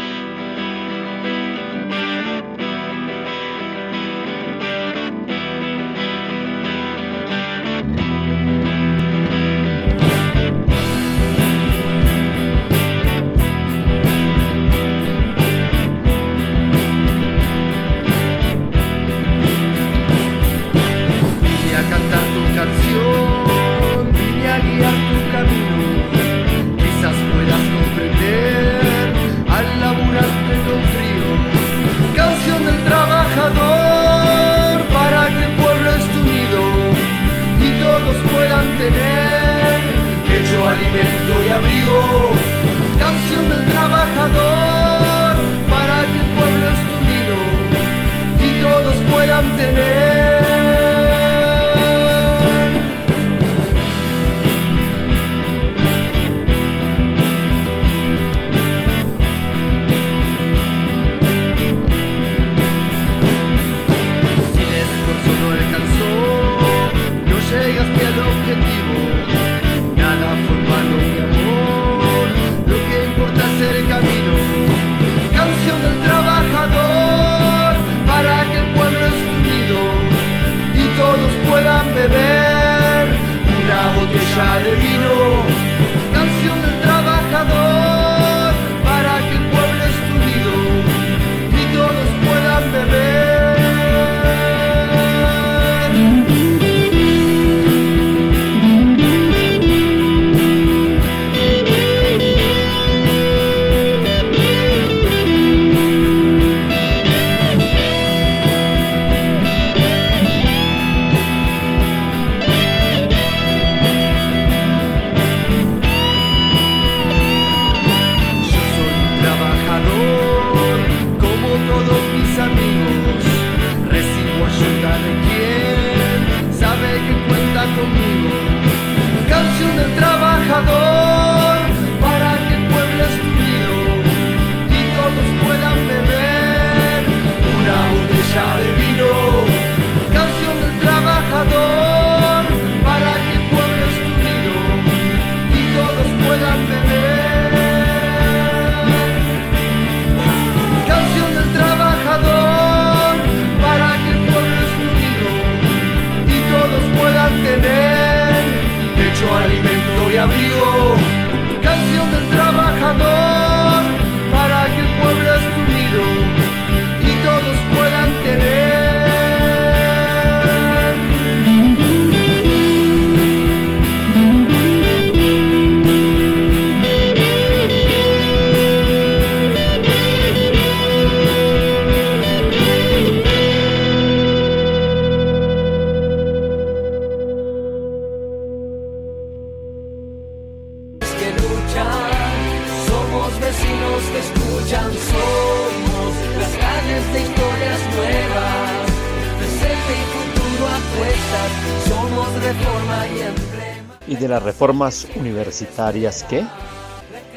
Universitarias qué?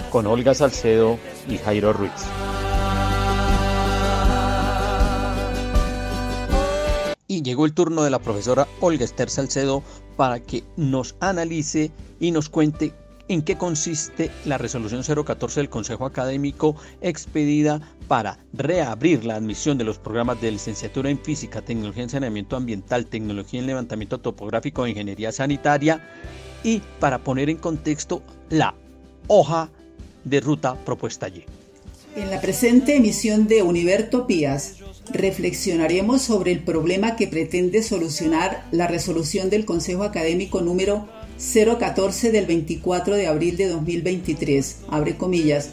Con Olga Salcedo y Jairo Ruiz. Y llegó el turno de la profesora Olga Esther Salcedo para que nos analice y nos cuente en qué consiste la resolución 014 del Consejo Académico expedida para reabrir la admisión de los programas de licenciatura en Física, Tecnología en Saneamiento Ambiental, Tecnología en Levantamiento Topográfico e Ingeniería Sanitaria y para poner en contexto la hoja de ruta propuesta allí. En la presente emisión de Univertopías reflexionaremos sobre el problema que pretende solucionar la resolución del Consejo Académico número 014 del 24 de abril de 2023, abre comillas,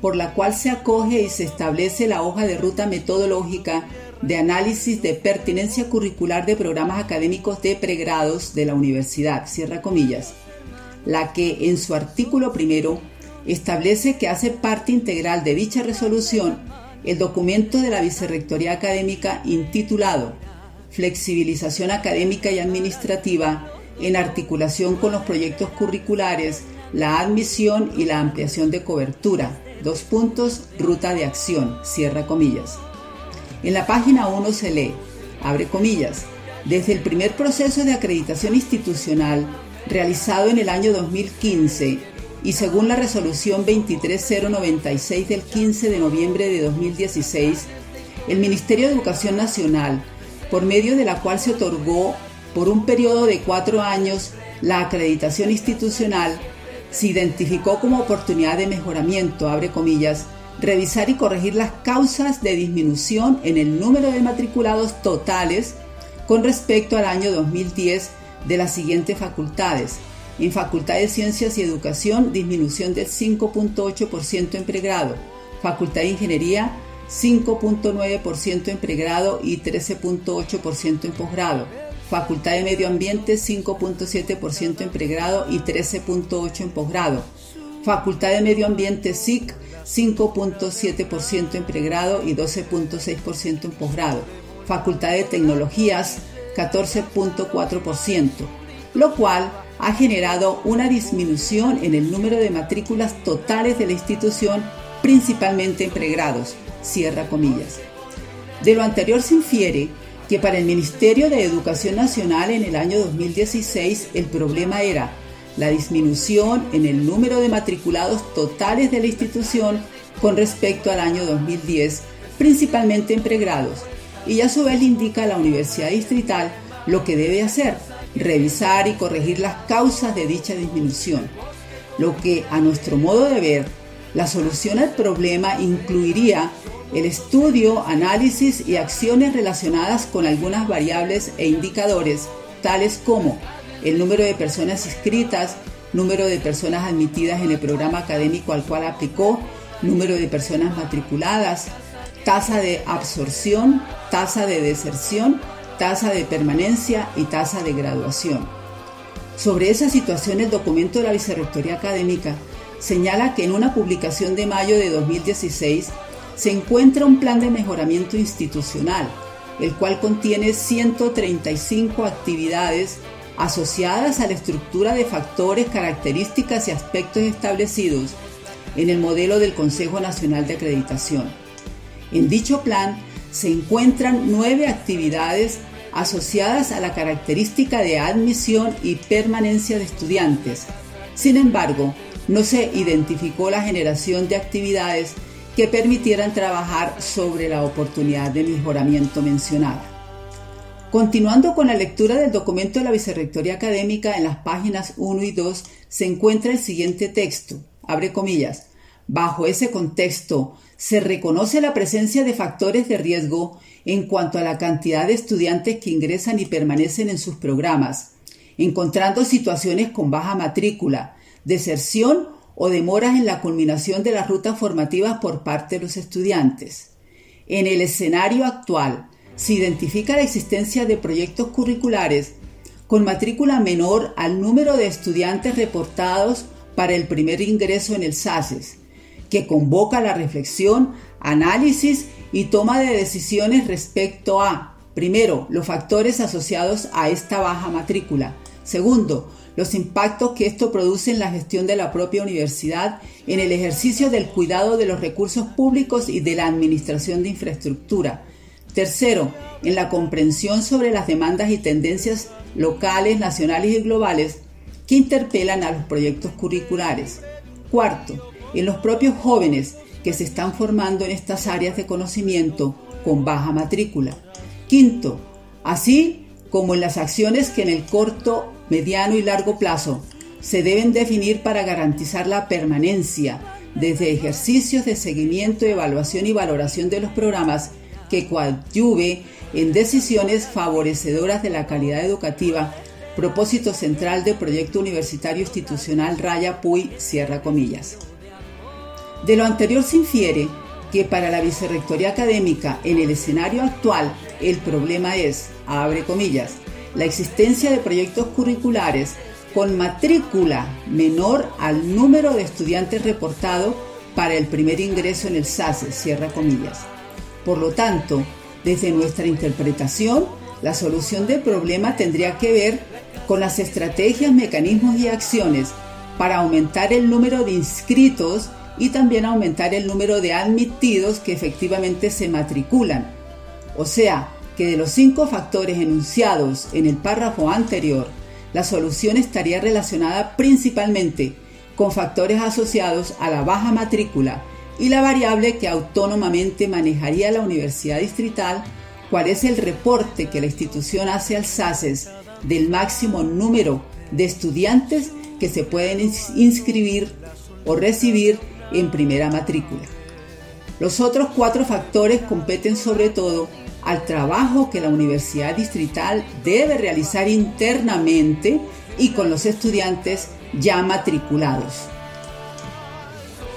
por la cual se acoge y se establece la hoja de ruta metodológica de análisis de pertinencia curricular de programas académicos de pregrados de la universidad, cierra comillas, la que en su artículo primero establece que hace parte integral de dicha resolución el documento de la Vicerrectoría Académica intitulado Flexibilización Académica y Administrativa en articulación con los proyectos curriculares, la admisión y la ampliación de cobertura. Dos puntos, ruta de acción, cierra comillas. En la página 1 se lee, abre comillas, desde el primer proceso de acreditación institucional realizado en el año 2015 y según la resolución 23096 del 15 de noviembre de 2016, el Ministerio de Educación Nacional, por medio de la cual se otorgó por un periodo de cuatro años la acreditación institucional, se identificó como oportunidad de mejoramiento, abre comillas, revisar y corregir las causas de disminución en el número de matriculados totales con respecto al año 2010 de las siguientes facultades, en Facultad de Ciencias y Educación, disminución del 5.8% en pregrado. Facultad de Ingeniería, 5.9% en pregrado y 13.8% en posgrado. Facultad de Medio Ambiente, 5.7% en pregrado y 13.8% en posgrado. Facultad de Medio Ambiente SIC, 5.7% en pregrado y 12.6% en posgrado. Facultad de Tecnologías, 14.4%, lo cual ha generado una disminución en el número de matrículas totales de la institución, principalmente en pregrados. Cierra comillas. De lo anterior se infiere que para el Ministerio de Educación Nacional en el año 2016 el problema era la disminución en el número de matriculados totales de la institución con respecto al año 2010, principalmente en pregrados, y a su vez le indica a la Universidad Distrital lo que debe hacer revisar y corregir las causas de dicha disminución, lo que a nuestro modo de ver, la solución al problema incluiría el estudio, análisis y acciones relacionadas con algunas variables e indicadores, tales como el número de personas inscritas, número de personas admitidas en el programa académico al cual aplicó, número de personas matriculadas, tasa de absorción, tasa de deserción tasa de permanencia y tasa de graduación. Sobre esa situación, el documento de la Vicerrectoría Académica señala que en una publicación de mayo de 2016 se encuentra un plan de mejoramiento institucional, el cual contiene 135 actividades asociadas a la estructura de factores, características y aspectos establecidos en el modelo del Consejo Nacional de Acreditación. En dicho plan se encuentran nueve actividades asociadas a la característica de admisión y permanencia de estudiantes. Sin embargo, no se identificó la generación de actividades que permitieran trabajar sobre la oportunidad de mejoramiento mencionada. Continuando con la lectura del documento de la Vicerrectoría Académica, en las páginas 1 y 2 se encuentra el siguiente texto, abre comillas, Bajo ese contexto, se reconoce la presencia de factores de riesgo en cuanto a la cantidad de estudiantes que ingresan y permanecen en sus programas, encontrando situaciones con baja matrícula, deserción o demoras en la culminación de las rutas formativas por parte de los estudiantes. En el escenario actual, se identifica la existencia de proyectos curriculares con matrícula menor al número de estudiantes reportados para el primer ingreso en el SACES, que convoca la reflexión, análisis y toma de decisiones respecto a, primero, los factores asociados a esta baja matrícula, Segundo, los impactos que esto produce en la gestión de la propia universidad, en el ejercicio del cuidado de los recursos públicos y de la administración de infraestructura. Tercero, en la comprensión sobre las demandas y tendencias locales, nacionales y globales que interpelan a los proyectos curriculares. Cuarto, en los propios jóvenes que se están formando en estas áreas de conocimiento con baja matrícula. Quinto, así como en las acciones que en el corto, mediano y largo plazo se deben definir para garantizar la permanencia desde ejercicios de seguimiento, evaluación y valoración de los programas que coadyuve en decisiones favorecedoras de la calidad educativa, propósito central del proyecto universitario institucional Raya Puy Sierra Comillas. De lo anterior se infiere que para la Vicerrectoría Académica en el escenario actual el problema es, abre comillas, la existencia de proyectos curriculares con matrícula menor al número de estudiantes reportado para el primer ingreso en el SACE, cierra comillas. Por lo tanto, desde nuestra interpretación, la solución del problema tendría que ver con las estrategias, mecanismos y acciones para aumentar el número de inscritos y también aumentar el número de admitidos que efectivamente se matriculan. O sea, que de los cinco factores enunciados en el párrafo anterior, la solución estaría relacionada principalmente con factores asociados a la baja matrícula y la variable que autónomamente manejaría la Universidad Distrital, cuál es el reporte que la institución hace al SACES del máximo número de estudiantes que se pueden inscribir o recibir en primera matrícula. Los otros cuatro factores competen sobre todo al trabajo que la Universidad Distrital debe realizar internamente y con los estudiantes ya matriculados.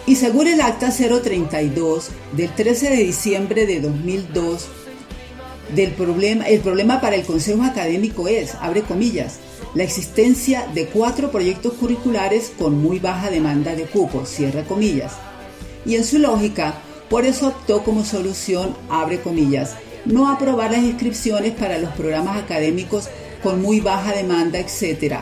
Y según el Acta 032 del 13 de diciembre de 2002, del problema, el problema para el Consejo Académico es, abre comillas, la existencia de cuatro proyectos curriculares con muy baja demanda de cupos, cierra comillas. Y en su lógica, por eso optó como solución, abre comillas, no aprobar las inscripciones para los programas académicos con muy baja demanda, etc.,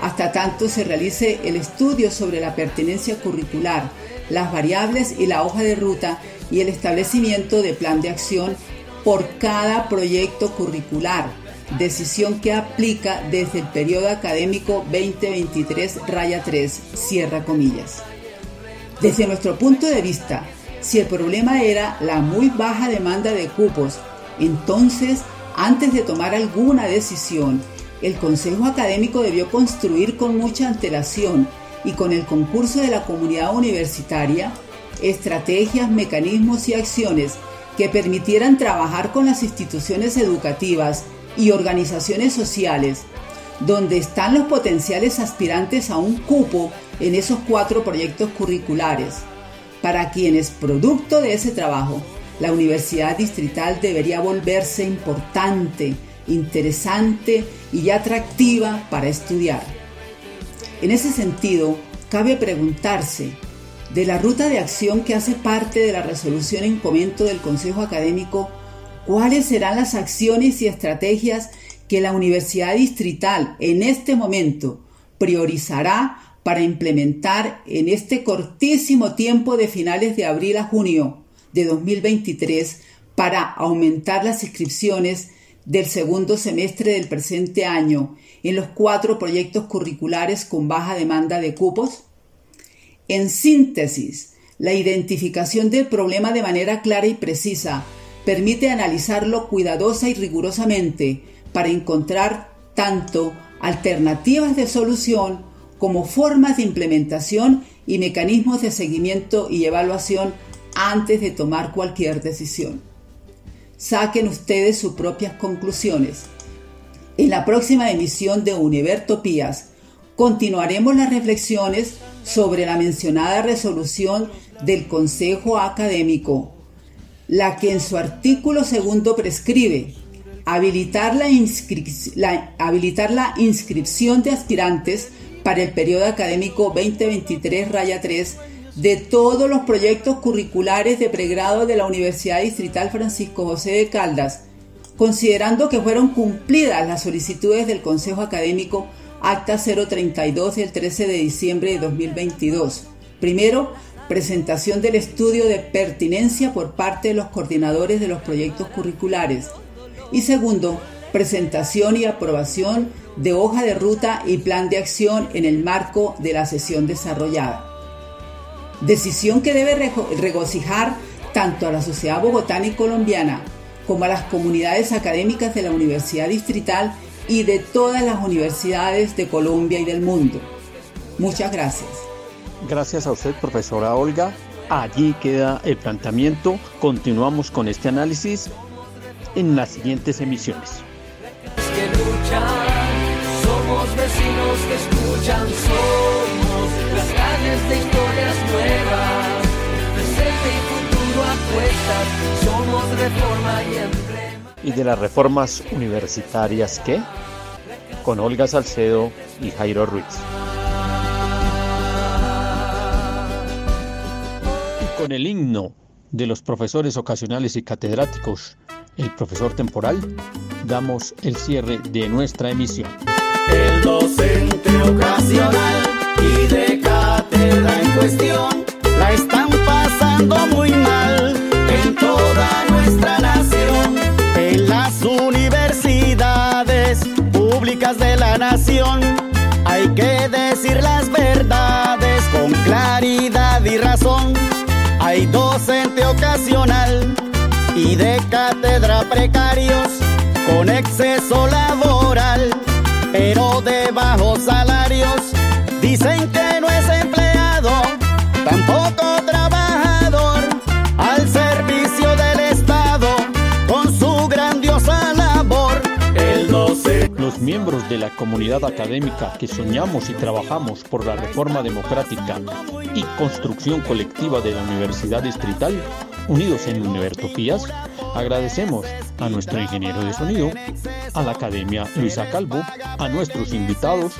hasta tanto se realice el estudio sobre la pertenencia curricular, las variables y la hoja de ruta y el establecimiento de plan de acción por cada proyecto curricular decisión que aplica desde el periodo académico 2023 raya 3, cierra comillas. Desde nuestro punto de vista, si el problema era la muy baja demanda de cupos, entonces, antes de tomar alguna decisión, el Consejo Académico debió construir con mucha antelación y con el concurso de la comunidad universitaria estrategias, mecanismos y acciones que permitieran trabajar con las instituciones educativas y organizaciones sociales, donde están los potenciales aspirantes a un cupo en esos cuatro proyectos curriculares, para quienes, producto de ese trabajo, la Universidad Distrital debería volverse importante, interesante y atractiva para estudiar. En ese sentido, cabe preguntarse, de la ruta de acción que hace parte de la resolución en comento del Consejo Académico, cuáles serán las acciones y estrategias que la Universidad Distrital en este momento priorizará para implementar en este cortísimo tiempo de finales de abril a junio de 2023 para aumentar las inscripciones del segundo semestre del presente año en los cuatro proyectos curriculares con baja demanda de cupos? En síntesis, la identificación del problema de manera clara y precisa permite analizarlo cuidadosa y rigurosamente para encontrar tanto alternativas de solución como formas de implementación y mecanismos de seguimiento y evaluación antes de tomar cualquier decisión. Saquen ustedes sus propias conclusiones. En la próxima emisión de Univertopías continuaremos las reflexiones sobre la mencionada resolución del Consejo Académico la que en su artículo segundo prescribe habilitar la, habilitar la inscripción de aspirantes para el periodo académico 2023 raya 3 de todos los proyectos curriculares de pregrado de la Universidad Distrital Francisco José de Caldas, considerando que fueron cumplidas las solicitudes del Consejo Académico Acta 032 del 13 de diciembre de 2022. Primero, presentación del estudio de pertinencia por parte de los coordinadores de los proyectos curriculares. Y segundo, presentación y aprobación de hoja de ruta y plan de acción en el marco de la sesión desarrollada. Decisión que debe regocijar tanto a la sociedad bogotana y colombiana como a las comunidades académicas de la Universidad Distrital y de todas las universidades de Colombia y del mundo. Muchas gracias. Gracias a usted, profesora Olga. Allí queda el planteamiento. Continuamos con este análisis en las siguientes emisiones. Que luchan, somos vecinos que escuchan, somos las calles de nuevas, presente y futuro apuestas, somos reforma y emblema. ¿Y de las reformas universitarias qué? Con Olga Salcedo y Jairo Ruiz. con el himno de los profesores ocasionales y catedráticos, el profesor temporal, damos el cierre de nuestra emisión. El docente ocasional y de en cuestión la están pasando muy mal en toda nuestra nación. En las universidades públicas de la nación hay que decir las verdades con claridad y razón hay docente ocasional y de cátedra precarios con exceso laboral, pero de bajos salarios. Dicen que no miembros de la comunidad académica que soñamos y trabajamos por la reforma democrática y construcción colectiva de la Universidad Distrital, unidos en Univertopías, agradecemos a nuestro ingeniero de sonido, a la Academia Luisa Calvo, a nuestros invitados,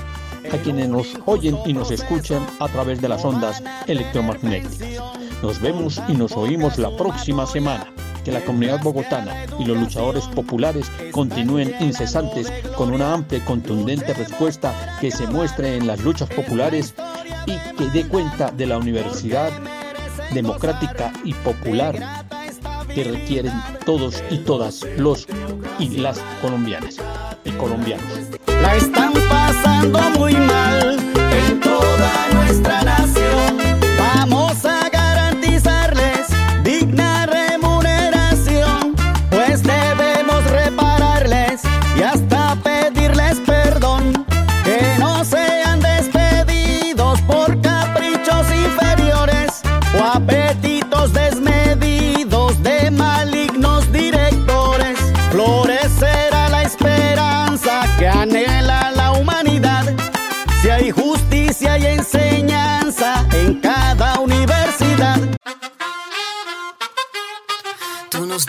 a quienes nos oyen y nos escuchan a través de las ondas electromagnéticas. Nos vemos y nos oímos la próxima semana. Que la comunidad bogotana y los luchadores populares continúen incesantes con una amplia y contundente respuesta que se muestre en las luchas populares y que dé cuenta de la universidad democrática y popular que requieren todos y todas los y las colombianas y colombianos. La están pasando muy mal en toda nuestra nación.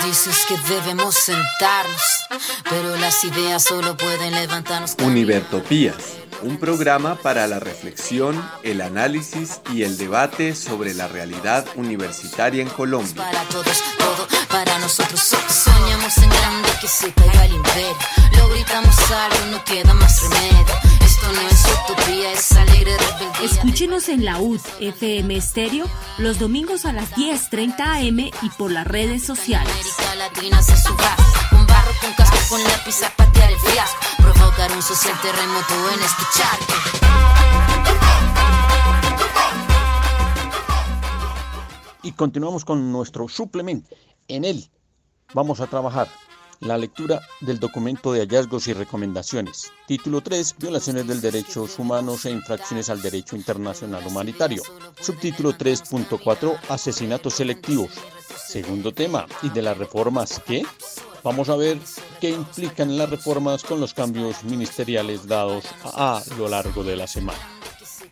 Dices que debemos sentarnos, pero las ideas solo pueden levantarnos. Univertopías, un programa para la reflexión, el análisis y el debate sobre la realidad universitaria en Colombia. Para todos, todo para nosotros. So- soñamos en grande que se caiga el imperio. Lo gritamos algo, no queda más remedio. Esto no es utopía, es alegre rebeldía. Escúchenos en la UD FM Estéreo los domingos a las 10:30 am y por las redes sociales. América Latina se suba con barro, con casco, con lápiz a patear el fiasco. Provocar un social terremoto en este charco. Y continuamos con nuestro suplemento. En él vamos a trabajar la lectura del documento de hallazgos y recomendaciones. Título 3, Violaciones del derechos humanos e infracciones al derecho internacional humanitario. Subtítulo 3.4, Asesinatos selectivos. Segundo tema, ¿y de las reformas qué? Vamos a ver qué implican las reformas con los cambios ministeriales dados a, a lo largo de la semana.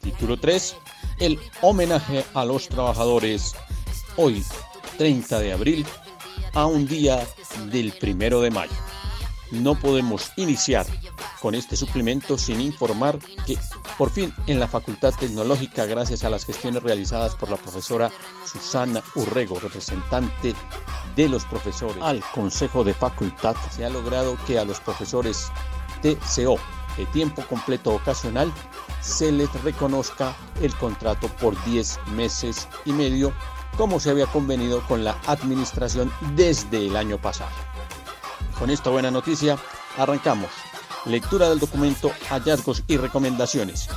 Título 3, el homenaje a los trabajadores hoy, 30 de abril, a un día del primero de mayo. No podemos iniciar con este suplemento sin informar que por fin en la Facultad Tecnológica, gracias a las gestiones realizadas por la profesora Susana Urrego, representante de los profesores al Consejo de Facultad, se ha logrado que a los profesores TCO de tiempo completo ocasional se les reconozca el contrato por 10 meses y medio como se había convenido con la administración desde el año pasado. Con esta buena noticia arrancamos. Lectura del documento Hallazgos y Recomendaciones.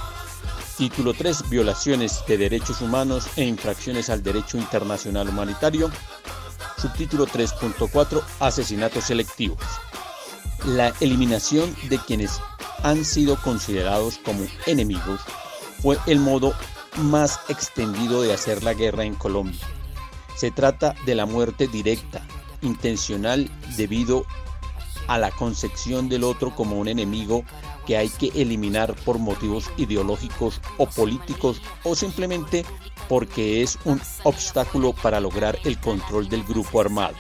Título 3. Violaciones de derechos humanos e infracciones al derecho internacional humanitario. Subtítulo 3.4. Asesinatos selectivos. La eliminación de quienes han sido considerados como enemigos fue el modo más extendido de hacer la guerra en Colombia. Se trata de la muerte directa, intencional, debido a la concepción del otro como un enemigo que hay que eliminar por motivos ideológicos o políticos o simplemente porque es un obstáculo para lograr el control del grupo armado,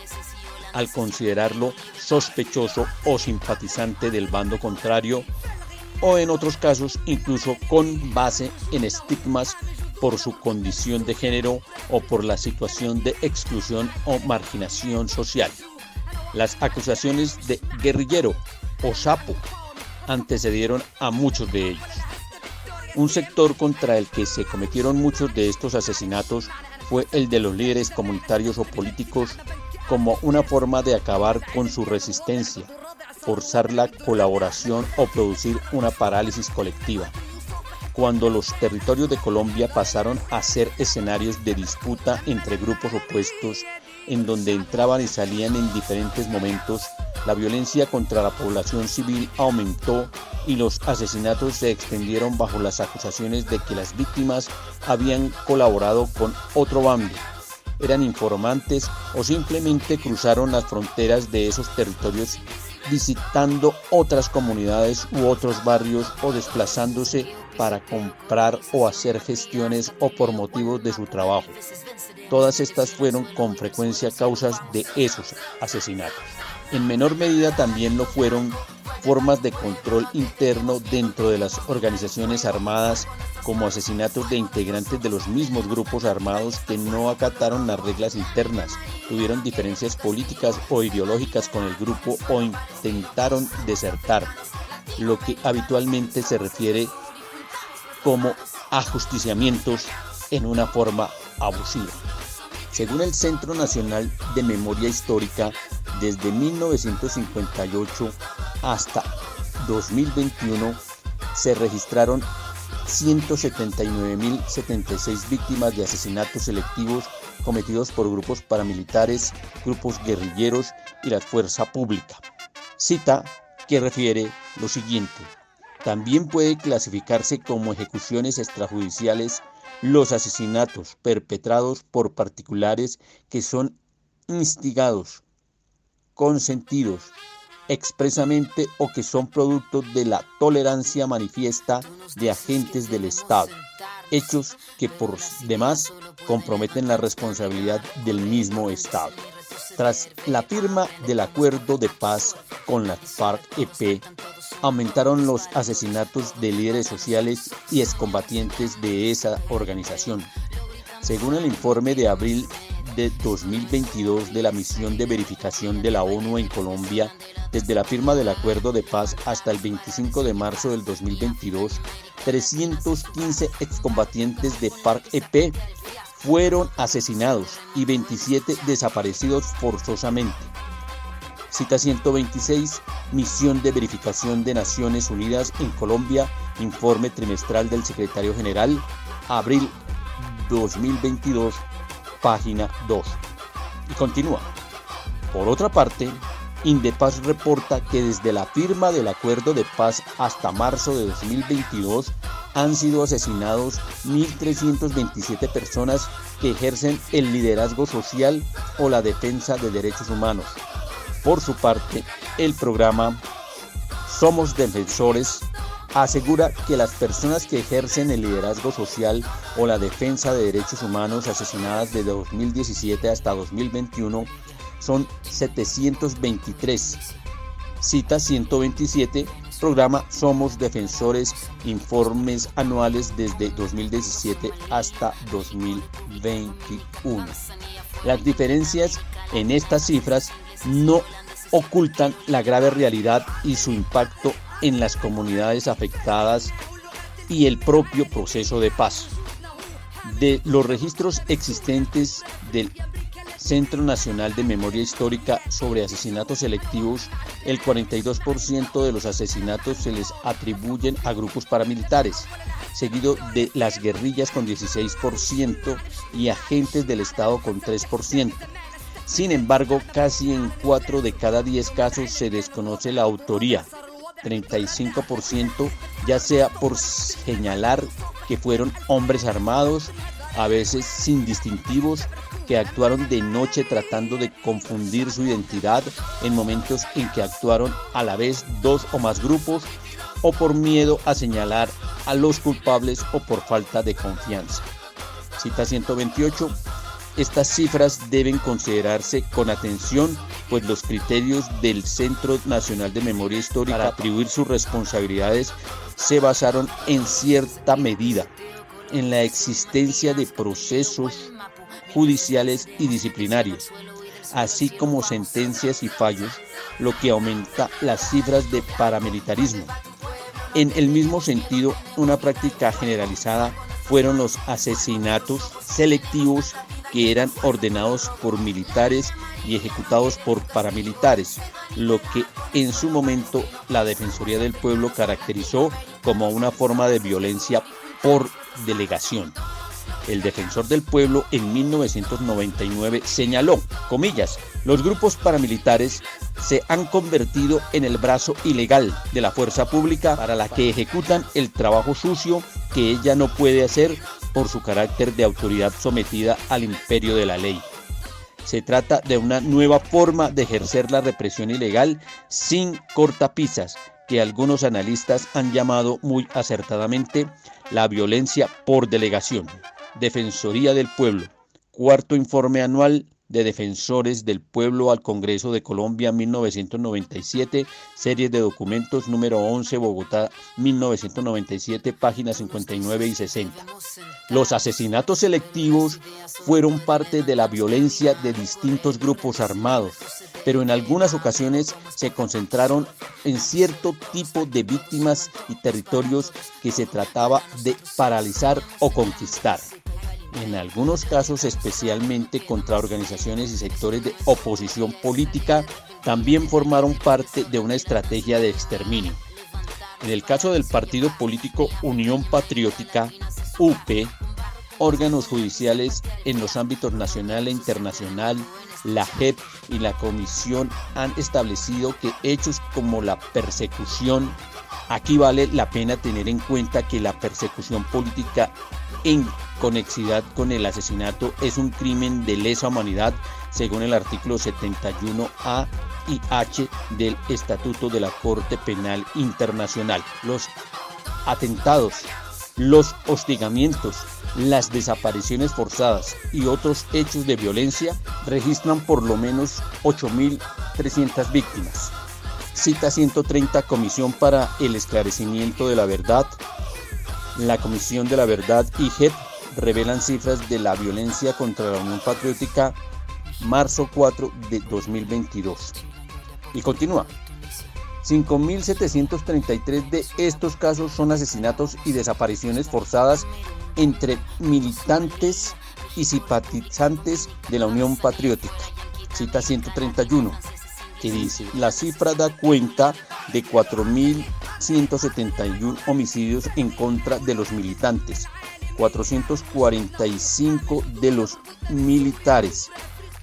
al considerarlo sospechoso o simpatizante del bando contrario o en otros casos incluso con base en estigmas por su condición de género o por la situación de exclusión o marginación social. Las acusaciones de guerrillero o sapo antecedieron a muchos de ellos. Un sector contra el que se cometieron muchos de estos asesinatos fue el de los líderes comunitarios o políticos como una forma de acabar con su resistencia, forzar la colaboración o producir una parálisis colectiva. Cuando los territorios de Colombia pasaron a ser escenarios de disputa entre grupos opuestos, en donde entraban y salían en diferentes momentos, la violencia contra la población civil aumentó y los asesinatos se extendieron bajo las acusaciones de que las víctimas habían colaborado con otro bando, eran informantes o simplemente cruzaron las fronteras de esos territorios visitando otras comunidades u otros barrios o desplazándose para comprar o hacer gestiones o por motivos de su trabajo. Todas estas fueron con frecuencia causas de esos asesinatos. En menor medida también lo fueron formas de control interno dentro de las organizaciones armadas como asesinatos de integrantes de los mismos grupos armados que no acataron las reglas internas, tuvieron diferencias políticas o ideológicas con el grupo o intentaron desertar, lo que habitualmente se refiere como ajusticiamientos en una forma abusiva. Según el Centro Nacional de Memoria Histórica, desde 1958 hasta 2021 se registraron 179.076 víctimas de asesinatos selectivos cometidos por grupos paramilitares, grupos guerrilleros y la fuerza pública. Cita que refiere lo siguiente. También puede clasificarse como ejecuciones extrajudiciales los asesinatos perpetrados por particulares que son instigados, consentidos expresamente o que son producto de la tolerancia manifiesta de agentes del Estado, hechos que por demás comprometen la responsabilidad del mismo Estado. Tras la firma del acuerdo de paz con la FARC-EP, aumentaron los asesinatos de líderes sociales y excombatientes de esa organización. Según el informe de abril de 2022 de la misión de verificación de la ONU en Colombia, desde la firma del acuerdo de paz hasta el 25 de marzo del 2022, 315 excombatientes de FARC-EP fueron asesinados y 27 desaparecidos forzosamente. Cita 126, Misión de Verificación de Naciones Unidas en Colombia, informe trimestral del secretario general, abril 2022, página 2. Y continúa. Por otra parte, Indepaz reporta que desde la firma del acuerdo de paz hasta marzo de 2022 han sido asesinados 1.327 personas que ejercen el liderazgo social o la defensa de derechos humanos. Por su parte, el programa Somos Defensores asegura que las personas que ejercen el liderazgo social o la defensa de derechos humanos asesinadas de 2017 hasta 2021 son 723. Cita 127, programa Somos Defensores, informes anuales desde 2017 hasta 2021. Las diferencias en estas cifras no ocultan la grave realidad y su impacto en las comunidades afectadas y el propio proceso de paz. De los registros existentes del Centro Nacional de Memoria Histórica sobre asesinatos selectivos, el 42% de los asesinatos se les atribuyen a grupos paramilitares, seguido de las guerrillas con 16% y agentes del Estado con 3%. Sin embargo, casi en 4 de cada 10 casos se desconoce la autoría, 35% ya sea por señalar que fueron hombres armados, a veces sin distintivos, que actuaron de noche tratando de confundir su identidad en momentos en que actuaron a la vez dos o más grupos o por miedo a señalar a los culpables o por falta de confianza. Cita 128. Estas cifras deben considerarse con atención, pues los criterios del Centro Nacional de Memoria Histórica para atribuir sus responsabilidades se basaron en cierta medida en la existencia de procesos judiciales y disciplinarios, así como sentencias y fallos, lo que aumenta las cifras de paramilitarismo. En el mismo sentido, una práctica generalizada fueron los asesinatos selectivos que eran ordenados por militares y ejecutados por paramilitares, lo que en su momento la Defensoría del Pueblo caracterizó como una forma de violencia por delegación. El defensor del pueblo en 1999 señaló, comillas, los grupos paramilitares se han convertido en el brazo ilegal de la fuerza pública para la que ejecutan el trabajo sucio que ella no puede hacer por su carácter de autoridad sometida al imperio de la ley. Se trata de una nueva forma de ejercer la represión ilegal sin cortapisas, que algunos analistas han llamado muy acertadamente la violencia por delegación. Defensoría del Pueblo. Cuarto informe anual de Defensores del Pueblo al Congreso de Colombia 1997, serie de documentos número 11, Bogotá 1997, páginas 59 y 60. Los asesinatos selectivos fueron parte de la violencia de distintos grupos armados, pero en algunas ocasiones se concentraron en cierto tipo de víctimas y territorios que se trataba de paralizar o conquistar en algunos casos especialmente contra organizaciones y sectores de oposición política, también formaron parte de una estrategia de exterminio. En el caso del partido político Unión Patriótica, UP, órganos judiciales en los ámbitos nacional e internacional, la JEP y la Comisión han establecido que hechos como la persecución, aquí vale la pena tener en cuenta que la persecución política en conexidad con el asesinato es un crimen de lesa humanidad según el artículo 71A y H del Estatuto de la Corte Penal Internacional. Los atentados, los hostigamientos, las desapariciones forzadas y otros hechos de violencia registran por lo menos 8.300 víctimas. Cita 130 Comisión para el Esclarecimiento de la Verdad, la Comisión de la Verdad y revelan cifras de la violencia contra la Unión Patriótica marzo 4 de 2022. Y continúa. 5.733 de estos casos son asesinatos y desapariciones forzadas entre militantes y simpatizantes de la Unión Patriótica. Cita 131, que dice, la cifra da cuenta de 4.171 homicidios en contra de los militantes, 445 de los militares,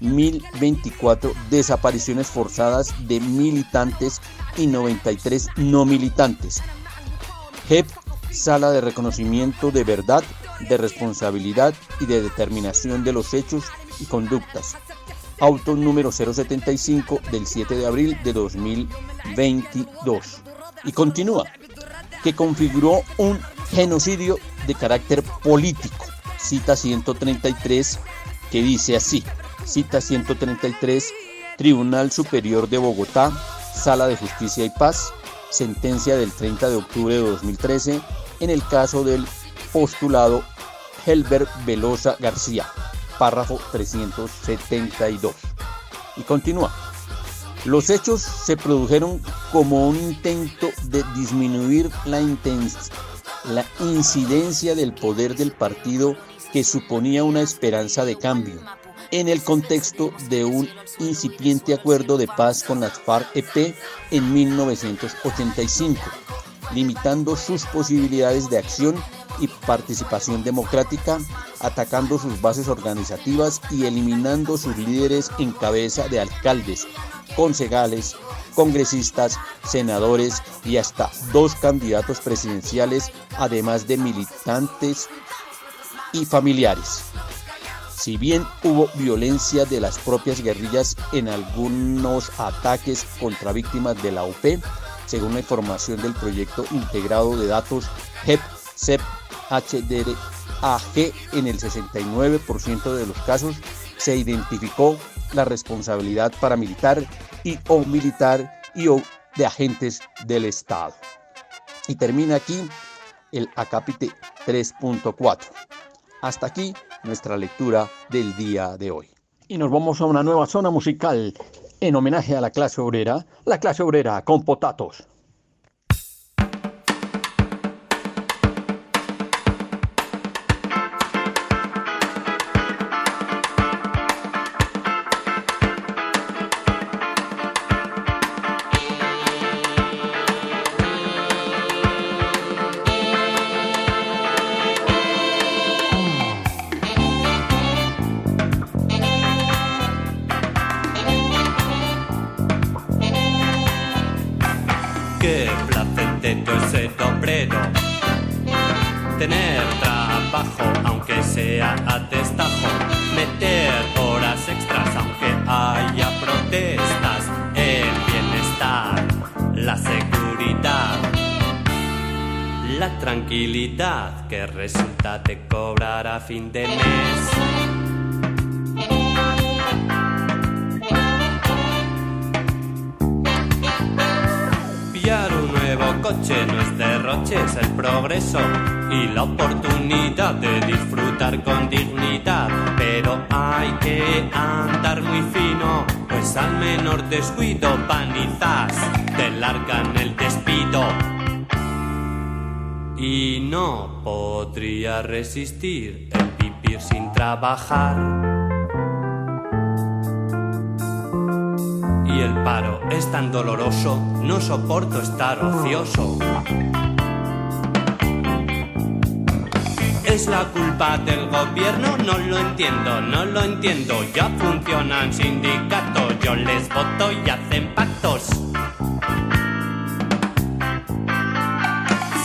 1024 desapariciones forzadas de militantes y 93 no militantes. JEP, Sala de Reconocimiento de Verdad, de Responsabilidad y de Determinación de los Hechos y Conductas. Auto número 075 del 7 de abril de 2022. Y continúa, que configuró un genocidio de carácter político. Cita 133 que dice así, cita 133, Tribunal Superior de Bogotá, Sala de Justicia y Paz, sentencia del 30 de octubre de 2013 en el caso del postulado Helbert Velosa García, párrafo 372. Y continúa. Los hechos se produjeron como un intento de disminuir la, la incidencia del poder del partido que suponía una esperanza de cambio en el contexto de un incipiente acuerdo de paz con las FARC-EP en 1985, limitando sus posibilidades de acción y participación democrática, atacando sus bases organizativas y eliminando sus líderes en cabeza de alcaldes, concejales, congresistas, senadores y hasta dos candidatos presidenciales, además de militantes y familiares. Si bien hubo violencia de las propias guerrillas en algunos ataques contra víctimas de la OP, según la información del proyecto integrado de datos HEP, CEP, HDRAG, en el 69% de los casos se identificó la responsabilidad paramilitar y o militar y o de agentes del Estado. Y termina aquí el acápite 3.4. Hasta aquí nuestra lectura del día de hoy. Y nos vamos a una nueva zona musical en homenaje a la clase obrera, la clase obrera con potatos. Fin de mes. Un nuevo coche no es derroche, es el progreso y la oportunidad de disfrutar con dignidad. Pero hay que andar muy fino, pues al menor descuido panizas, te resistir el vivir sin trabajar. Y el paro es tan doloroso, no soporto estar ocioso. ¿Es la culpa del gobierno? No lo entiendo, no lo entiendo. Ya funcionan sindicatos, yo les voto y hacen pactos.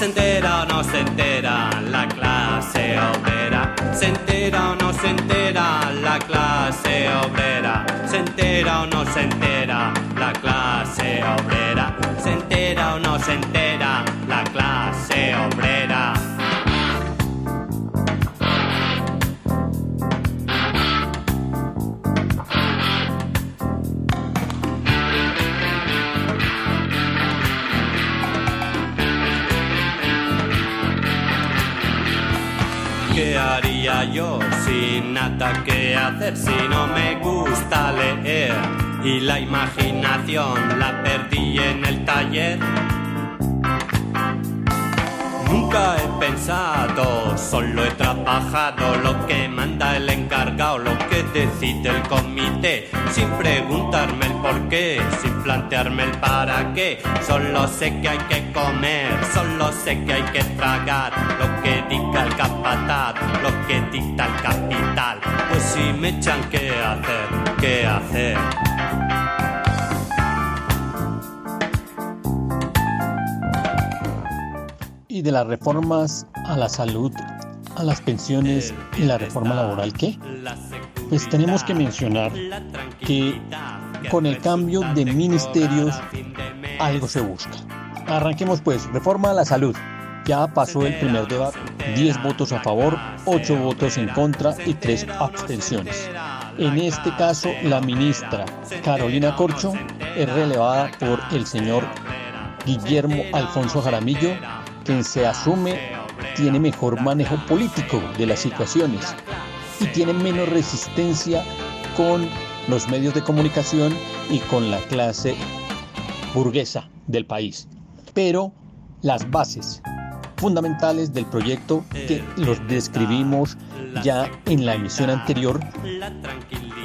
¿Se entera o no se entera la clase obrera? ¿Se entera o no se entera la clase obrera? ¿Se entera o no se entera la clase obrera? ¿Se entera o no se entera la clase yo sin nada que hacer si no me gusta leer? Y la imaginación la perdí en el taller. Nunca he pensado, solo he trabajado lo que manda el encargado, lo que decide el comité, sin preguntarme el por qué, sin plantearme el para qué. Solo sé que hay que comer, solo sé que hay que tragar lo que dicta el capataz, lo que dicta el capital. Pues si me echan, ¿qué hacer? ¿Qué hacer? Y de las reformas a la salud, a las pensiones y la reforma laboral, ¿qué? Pues tenemos que mencionar que con el cambio de ministerios algo se busca. Arranquemos pues, reforma a la salud. Ya pasó el primer debate, 10 votos a favor, 8 votos en contra y 3 abstenciones. En este caso, la ministra Carolina Corcho es relevada por el señor Guillermo Alfonso Jaramillo, quien se asume tiene mejor manejo político de las situaciones y tiene menos resistencia con los medios de comunicación y con la clase burguesa del país. Pero las bases fundamentales del proyecto que los describimos ya en la emisión anterior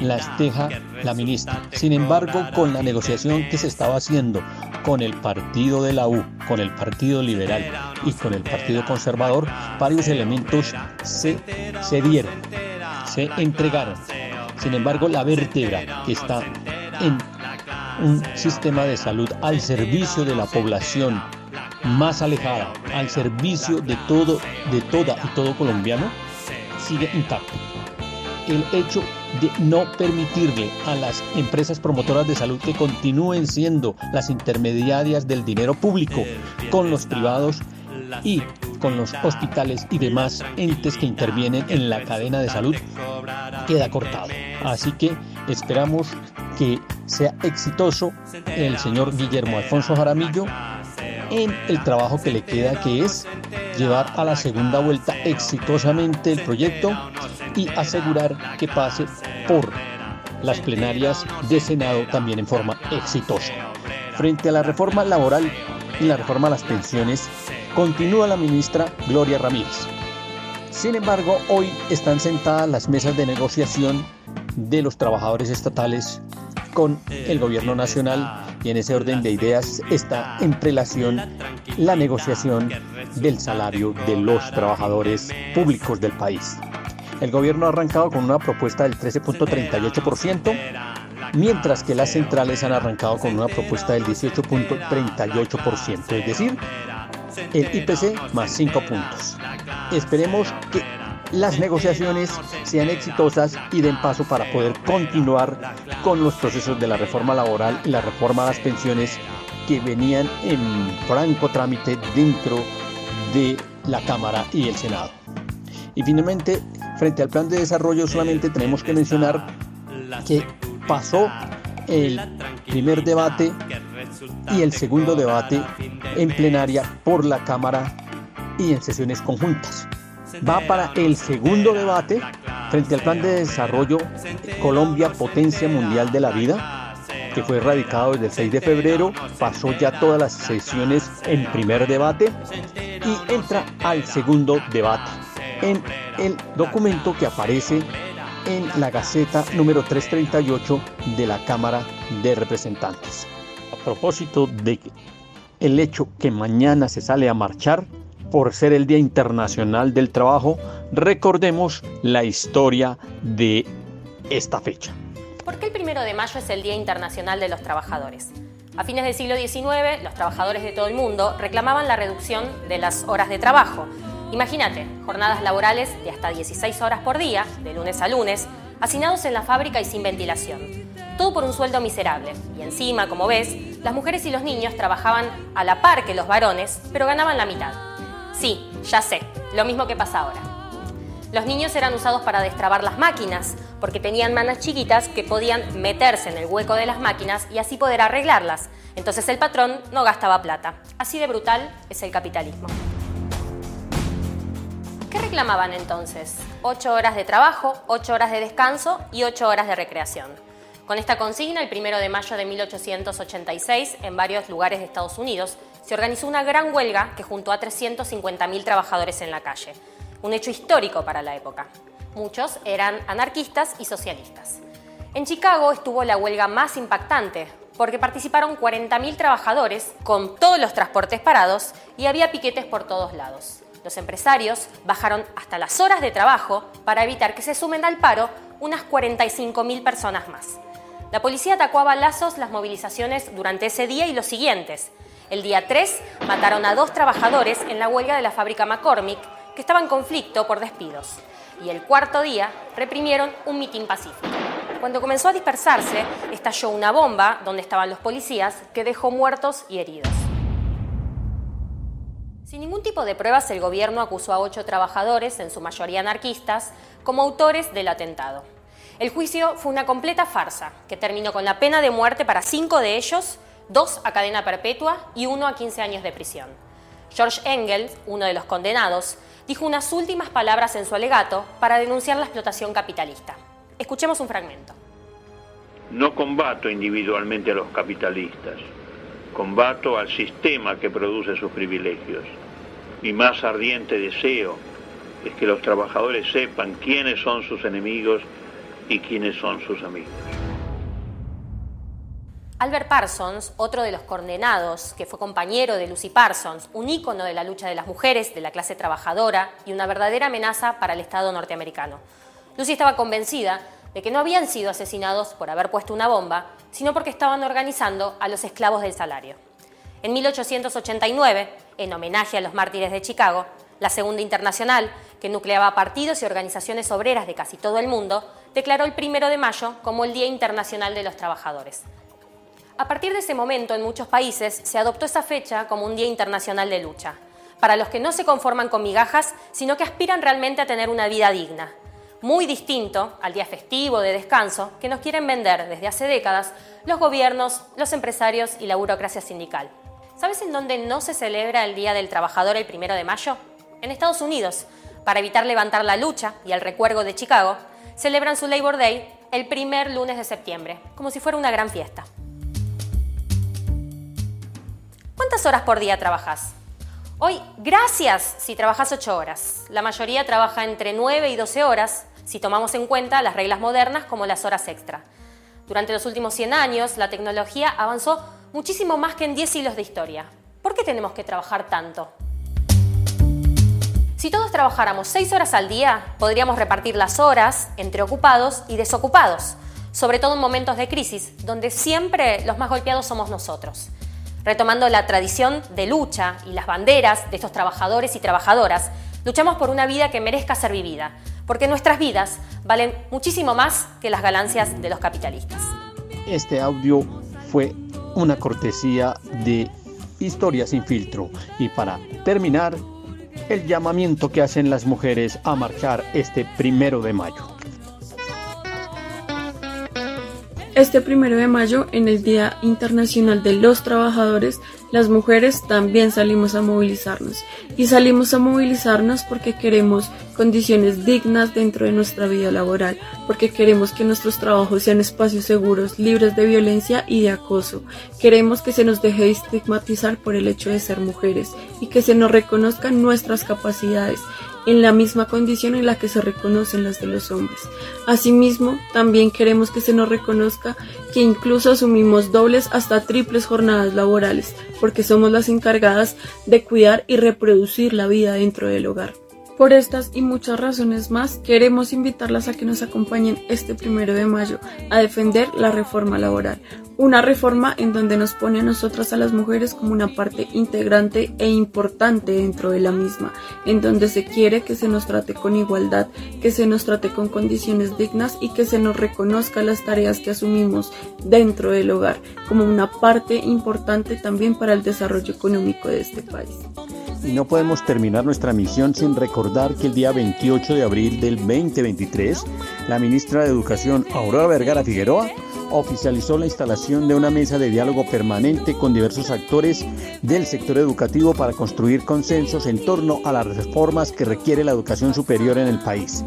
las deja la ministra. Sin embargo, con la negociación que se estaba haciendo con el partido de la U, con el Partido Liberal y con el Partido Conservador, varios elementos se, se dieron, se entregaron. Sin embargo, la vértebra que está en un sistema de salud al servicio de la población más alejada, al servicio de todo, de toda y todo colombiano, sigue intacto. El hecho de no permitirle a las empresas promotoras de salud que continúen siendo las intermediarias del dinero público con los privados y con los hospitales y demás entes que intervienen en la cadena de salud queda cortado. Así que esperamos que sea exitoso el señor Guillermo Alfonso Jaramillo en el trabajo que le queda, que es llevar a la segunda vuelta exitosamente el proyecto y asegurar que pase por las plenarias de Senado también en forma exitosa. Frente a la reforma laboral y la reforma a las pensiones, continúa la ministra Gloria Ramírez. Sin embargo, hoy están sentadas las mesas de negociación de los trabajadores estatales con el gobierno nacional y en ese orden de ideas está en prelación la negociación del salario de los trabajadores públicos del país. El gobierno ha arrancado con una propuesta del 13.38%, mientras que las centrales han arrancado con una propuesta del 18.38%, es decir, el IPC más 5 puntos. Esperemos que las negociaciones sean exitosas y den paso para poder continuar con los procesos de la reforma laboral y la reforma a las pensiones que venían en franco trámite dentro de la Cámara y el Senado. Y finalmente, frente al plan de desarrollo solamente tenemos que mencionar que pasó el primer debate y el segundo debate en plenaria por la Cámara y en sesiones conjuntas. Va para el segundo debate frente al Plan de Desarrollo Colombia Potencia Mundial de la Vida, que fue erradicado desde el 6 de febrero, pasó ya todas las sesiones en primer debate y entra al segundo debate en el documento que aparece en la Gaceta número 338 de la Cámara de Representantes. A propósito de el hecho que mañana se sale a marchar, por ser el Día Internacional del Trabajo, recordemos la historia de esta fecha. ¿Por qué el primero de mayo es el Día Internacional de los Trabajadores? A fines del siglo XIX, los trabajadores de todo el mundo reclamaban la reducción de las horas de trabajo. Imagínate, jornadas laborales de hasta 16 horas por día, de lunes a lunes, hacinados en la fábrica y sin ventilación. Todo por un sueldo miserable. Y encima, como ves, las mujeres y los niños trabajaban a la par que los varones, pero ganaban la mitad. Sí, ya sé, lo mismo que pasa ahora. Los niños eran usados para destrabar las máquinas, porque tenían manos chiquitas que podían meterse en el hueco de las máquinas y así poder arreglarlas. Entonces el patrón no gastaba plata. Así de brutal es el capitalismo. ¿Qué reclamaban entonces? Ocho horas de trabajo, ocho horas de descanso y ocho horas de recreación. Con esta consigna, el primero de mayo de 1886, en varios lugares de Estados Unidos, se organizó una gran huelga que juntó a 350.000 trabajadores en la calle. Un hecho histórico para la época. Muchos eran anarquistas y socialistas. En Chicago estuvo la huelga más impactante, porque participaron 40.000 trabajadores con todos los transportes parados y había piquetes por todos lados. Los empresarios bajaron hasta las horas de trabajo para evitar que se sumen al paro unas 45.000 personas más. La policía atacó a balazos las movilizaciones durante ese día y los siguientes, el día 3 mataron a dos trabajadores en la huelga de la fábrica McCormick que estaba en conflicto por despidos. Y el cuarto día reprimieron un mitin pacífico. Cuando comenzó a dispersarse, estalló una bomba donde estaban los policías que dejó muertos y heridos. Sin ningún tipo de pruebas, el gobierno acusó a ocho trabajadores, en su mayoría anarquistas, como autores del atentado. El juicio fue una completa farsa, que terminó con la pena de muerte para cinco de ellos dos a cadena perpetua y uno a 15 años de prisión. George Engels, uno de los condenados, dijo unas últimas palabras en su alegato para denunciar la explotación capitalista. Escuchemos un fragmento. No combato individualmente a los capitalistas, combato al sistema que produce sus privilegios. Mi más ardiente deseo es que los trabajadores sepan quiénes son sus enemigos y quiénes son sus amigos. Albert Parsons, otro de los condenados, que fue compañero de Lucy Parsons, un ícono de la lucha de las mujeres, de la clase trabajadora y una verdadera amenaza para el Estado norteamericano. Lucy estaba convencida de que no habían sido asesinados por haber puesto una bomba, sino porque estaban organizando a los esclavos del salario. En 1889, en homenaje a los mártires de Chicago, la Segunda Internacional, que nucleaba partidos y organizaciones obreras de casi todo el mundo, declaró el primero de mayo como el Día Internacional de los Trabajadores. A partir de ese momento, en muchos países se adoptó esa fecha como un Día Internacional de Lucha, para los que no se conforman con migajas, sino que aspiran realmente a tener una vida digna. Muy distinto al día festivo de descanso que nos quieren vender desde hace décadas los gobiernos, los empresarios y la burocracia sindical. ¿Sabes en dónde no se celebra el Día del Trabajador el primero de mayo? En Estados Unidos. Para evitar levantar la lucha y el recuerdo de Chicago, celebran su Labor Day el primer lunes de septiembre, como si fuera una gran fiesta. ¿Cuántas horas por día trabajas? Hoy, gracias si trabajas 8 horas. La mayoría trabaja entre 9 y 12 horas, si tomamos en cuenta las reglas modernas como las horas extra. Durante los últimos 100 años, la tecnología avanzó muchísimo más que en 10 siglos de historia. ¿Por qué tenemos que trabajar tanto? Si todos trabajáramos 6 horas al día, podríamos repartir las horas entre ocupados y desocupados, sobre todo en momentos de crisis, donde siempre los más golpeados somos nosotros retomando la tradición de lucha y las banderas de estos trabajadores y trabajadoras, luchamos por una vida que merezca ser vivida, porque nuestras vidas valen muchísimo más que las ganancias de los capitalistas. Este audio fue una cortesía de Historia sin filtro y para terminar, el llamamiento que hacen las mujeres a marchar este primero de mayo. Este primero de mayo, en el Día Internacional de los Trabajadores, las mujeres también salimos a movilizarnos. Y salimos a movilizarnos porque queremos condiciones dignas dentro de nuestra vida laboral, porque queremos que nuestros trabajos sean espacios seguros, libres de violencia y de acoso. Queremos que se nos deje de estigmatizar por el hecho de ser mujeres y que se nos reconozcan nuestras capacidades en la misma condición en la que se reconocen las de los hombres. Asimismo, también queremos que se nos reconozca que incluso asumimos dobles hasta triples jornadas laborales, porque somos las encargadas de cuidar y reproducir la vida dentro del hogar. Por estas y muchas razones más, queremos invitarlas a que nos acompañen este primero de mayo a defender la reforma laboral, una reforma en donde nos pone a nosotras a las mujeres como una parte integrante e importante dentro de la misma, en donde se quiere que se nos trate con igualdad, que se nos trate con condiciones dignas y que se nos reconozca las tareas que asumimos dentro del hogar como una parte importante también para el desarrollo económico de este país. Y no podemos terminar nuestra misión sin recordar que el día 28 de abril del 2023, la ministra de Educación, Aurora Vergara Figueroa, oficializó la instalación de una mesa de diálogo permanente con diversos actores del sector educativo para construir consensos en torno a las reformas que requiere la educación superior en el país.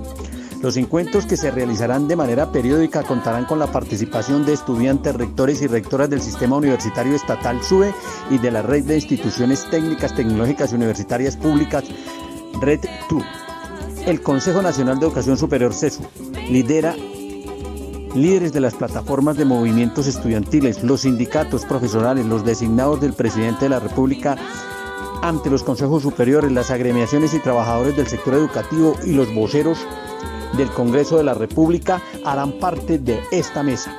Los encuentros que se realizarán de manera periódica contarán con la participación de estudiantes, rectores y rectoras del Sistema Universitario Estatal SUBE y de la Red de Instituciones Técnicas, Tecnológicas y Universitarias Públicas, Red TU. El Consejo Nacional de Educación Superior CESU lidera líderes de las plataformas de movimientos estudiantiles, los sindicatos profesionales, los designados del presidente de la República ante los consejos superiores, las agremiaciones y trabajadores del sector educativo y los voceros del Congreso de la República harán parte de esta mesa.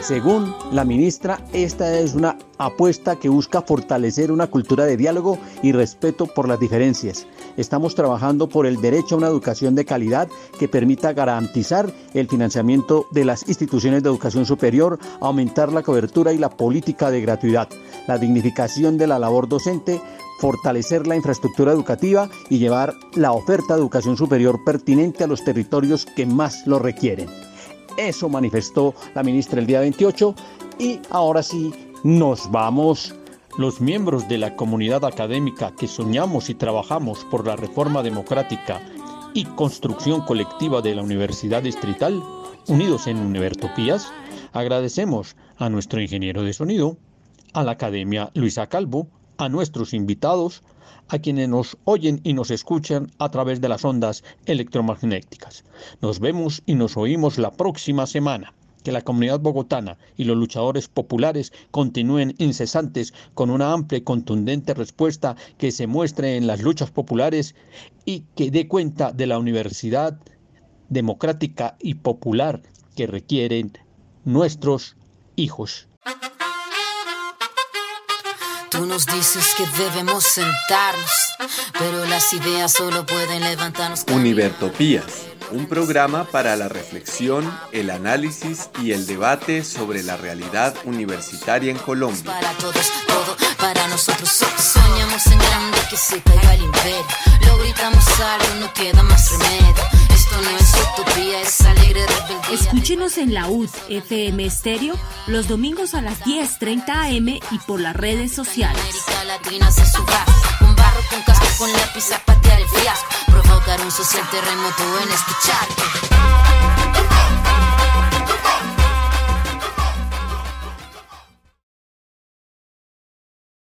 Según la ministra, esta es una apuesta que busca fortalecer una cultura de diálogo y respeto por las diferencias. Estamos trabajando por el derecho a una educación de calidad que permita garantizar el financiamiento de las instituciones de educación superior, aumentar la cobertura y la política de gratuidad, la dignificación de la labor docente, fortalecer la infraestructura educativa y llevar la oferta de educación superior pertinente a los territorios que más lo requieren. Eso manifestó la ministra el día 28 y ahora sí nos vamos. Los miembros de la comunidad académica que soñamos y trabajamos por la reforma democrática y construcción colectiva de la Universidad Distrital, unidos en Univertopías, agradecemos a nuestro ingeniero de sonido, a la Academia Luisa Calvo, a nuestros invitados, a quienes nos oyen y nos escuchan a través de las ondas electromagnéticas. Nos vemos y nos oímos la próxima semana. Que la comunidad bogotana y los luchadores populares continúen incesantes con una amplia y contundente respuesta que se muestre en las luchas populares y que dé cuenta de la universidad democrática y popular que requieren nuestros hijos. Tú nos dices que debemos sentarnos, pero las ideas solo pueden levantarnos. Univertopías, un programa para la reflexión, el análisis y el debate sobre la realidad universitaria en Colombia. Para todos, todo para nosotros. Soñamos en grande que se caiga el imperio. Lo gritamos algo, no queda más remedio. Esto no es utopía, es alegre rebeldía. Escúchenos en la UD FM Estéreo los domingos a las 10:30 am y por las redes sociales. América Latina se suba con barro, con casco, con lápiz a patear el fiasco. Provocar un social terremoto en este charco.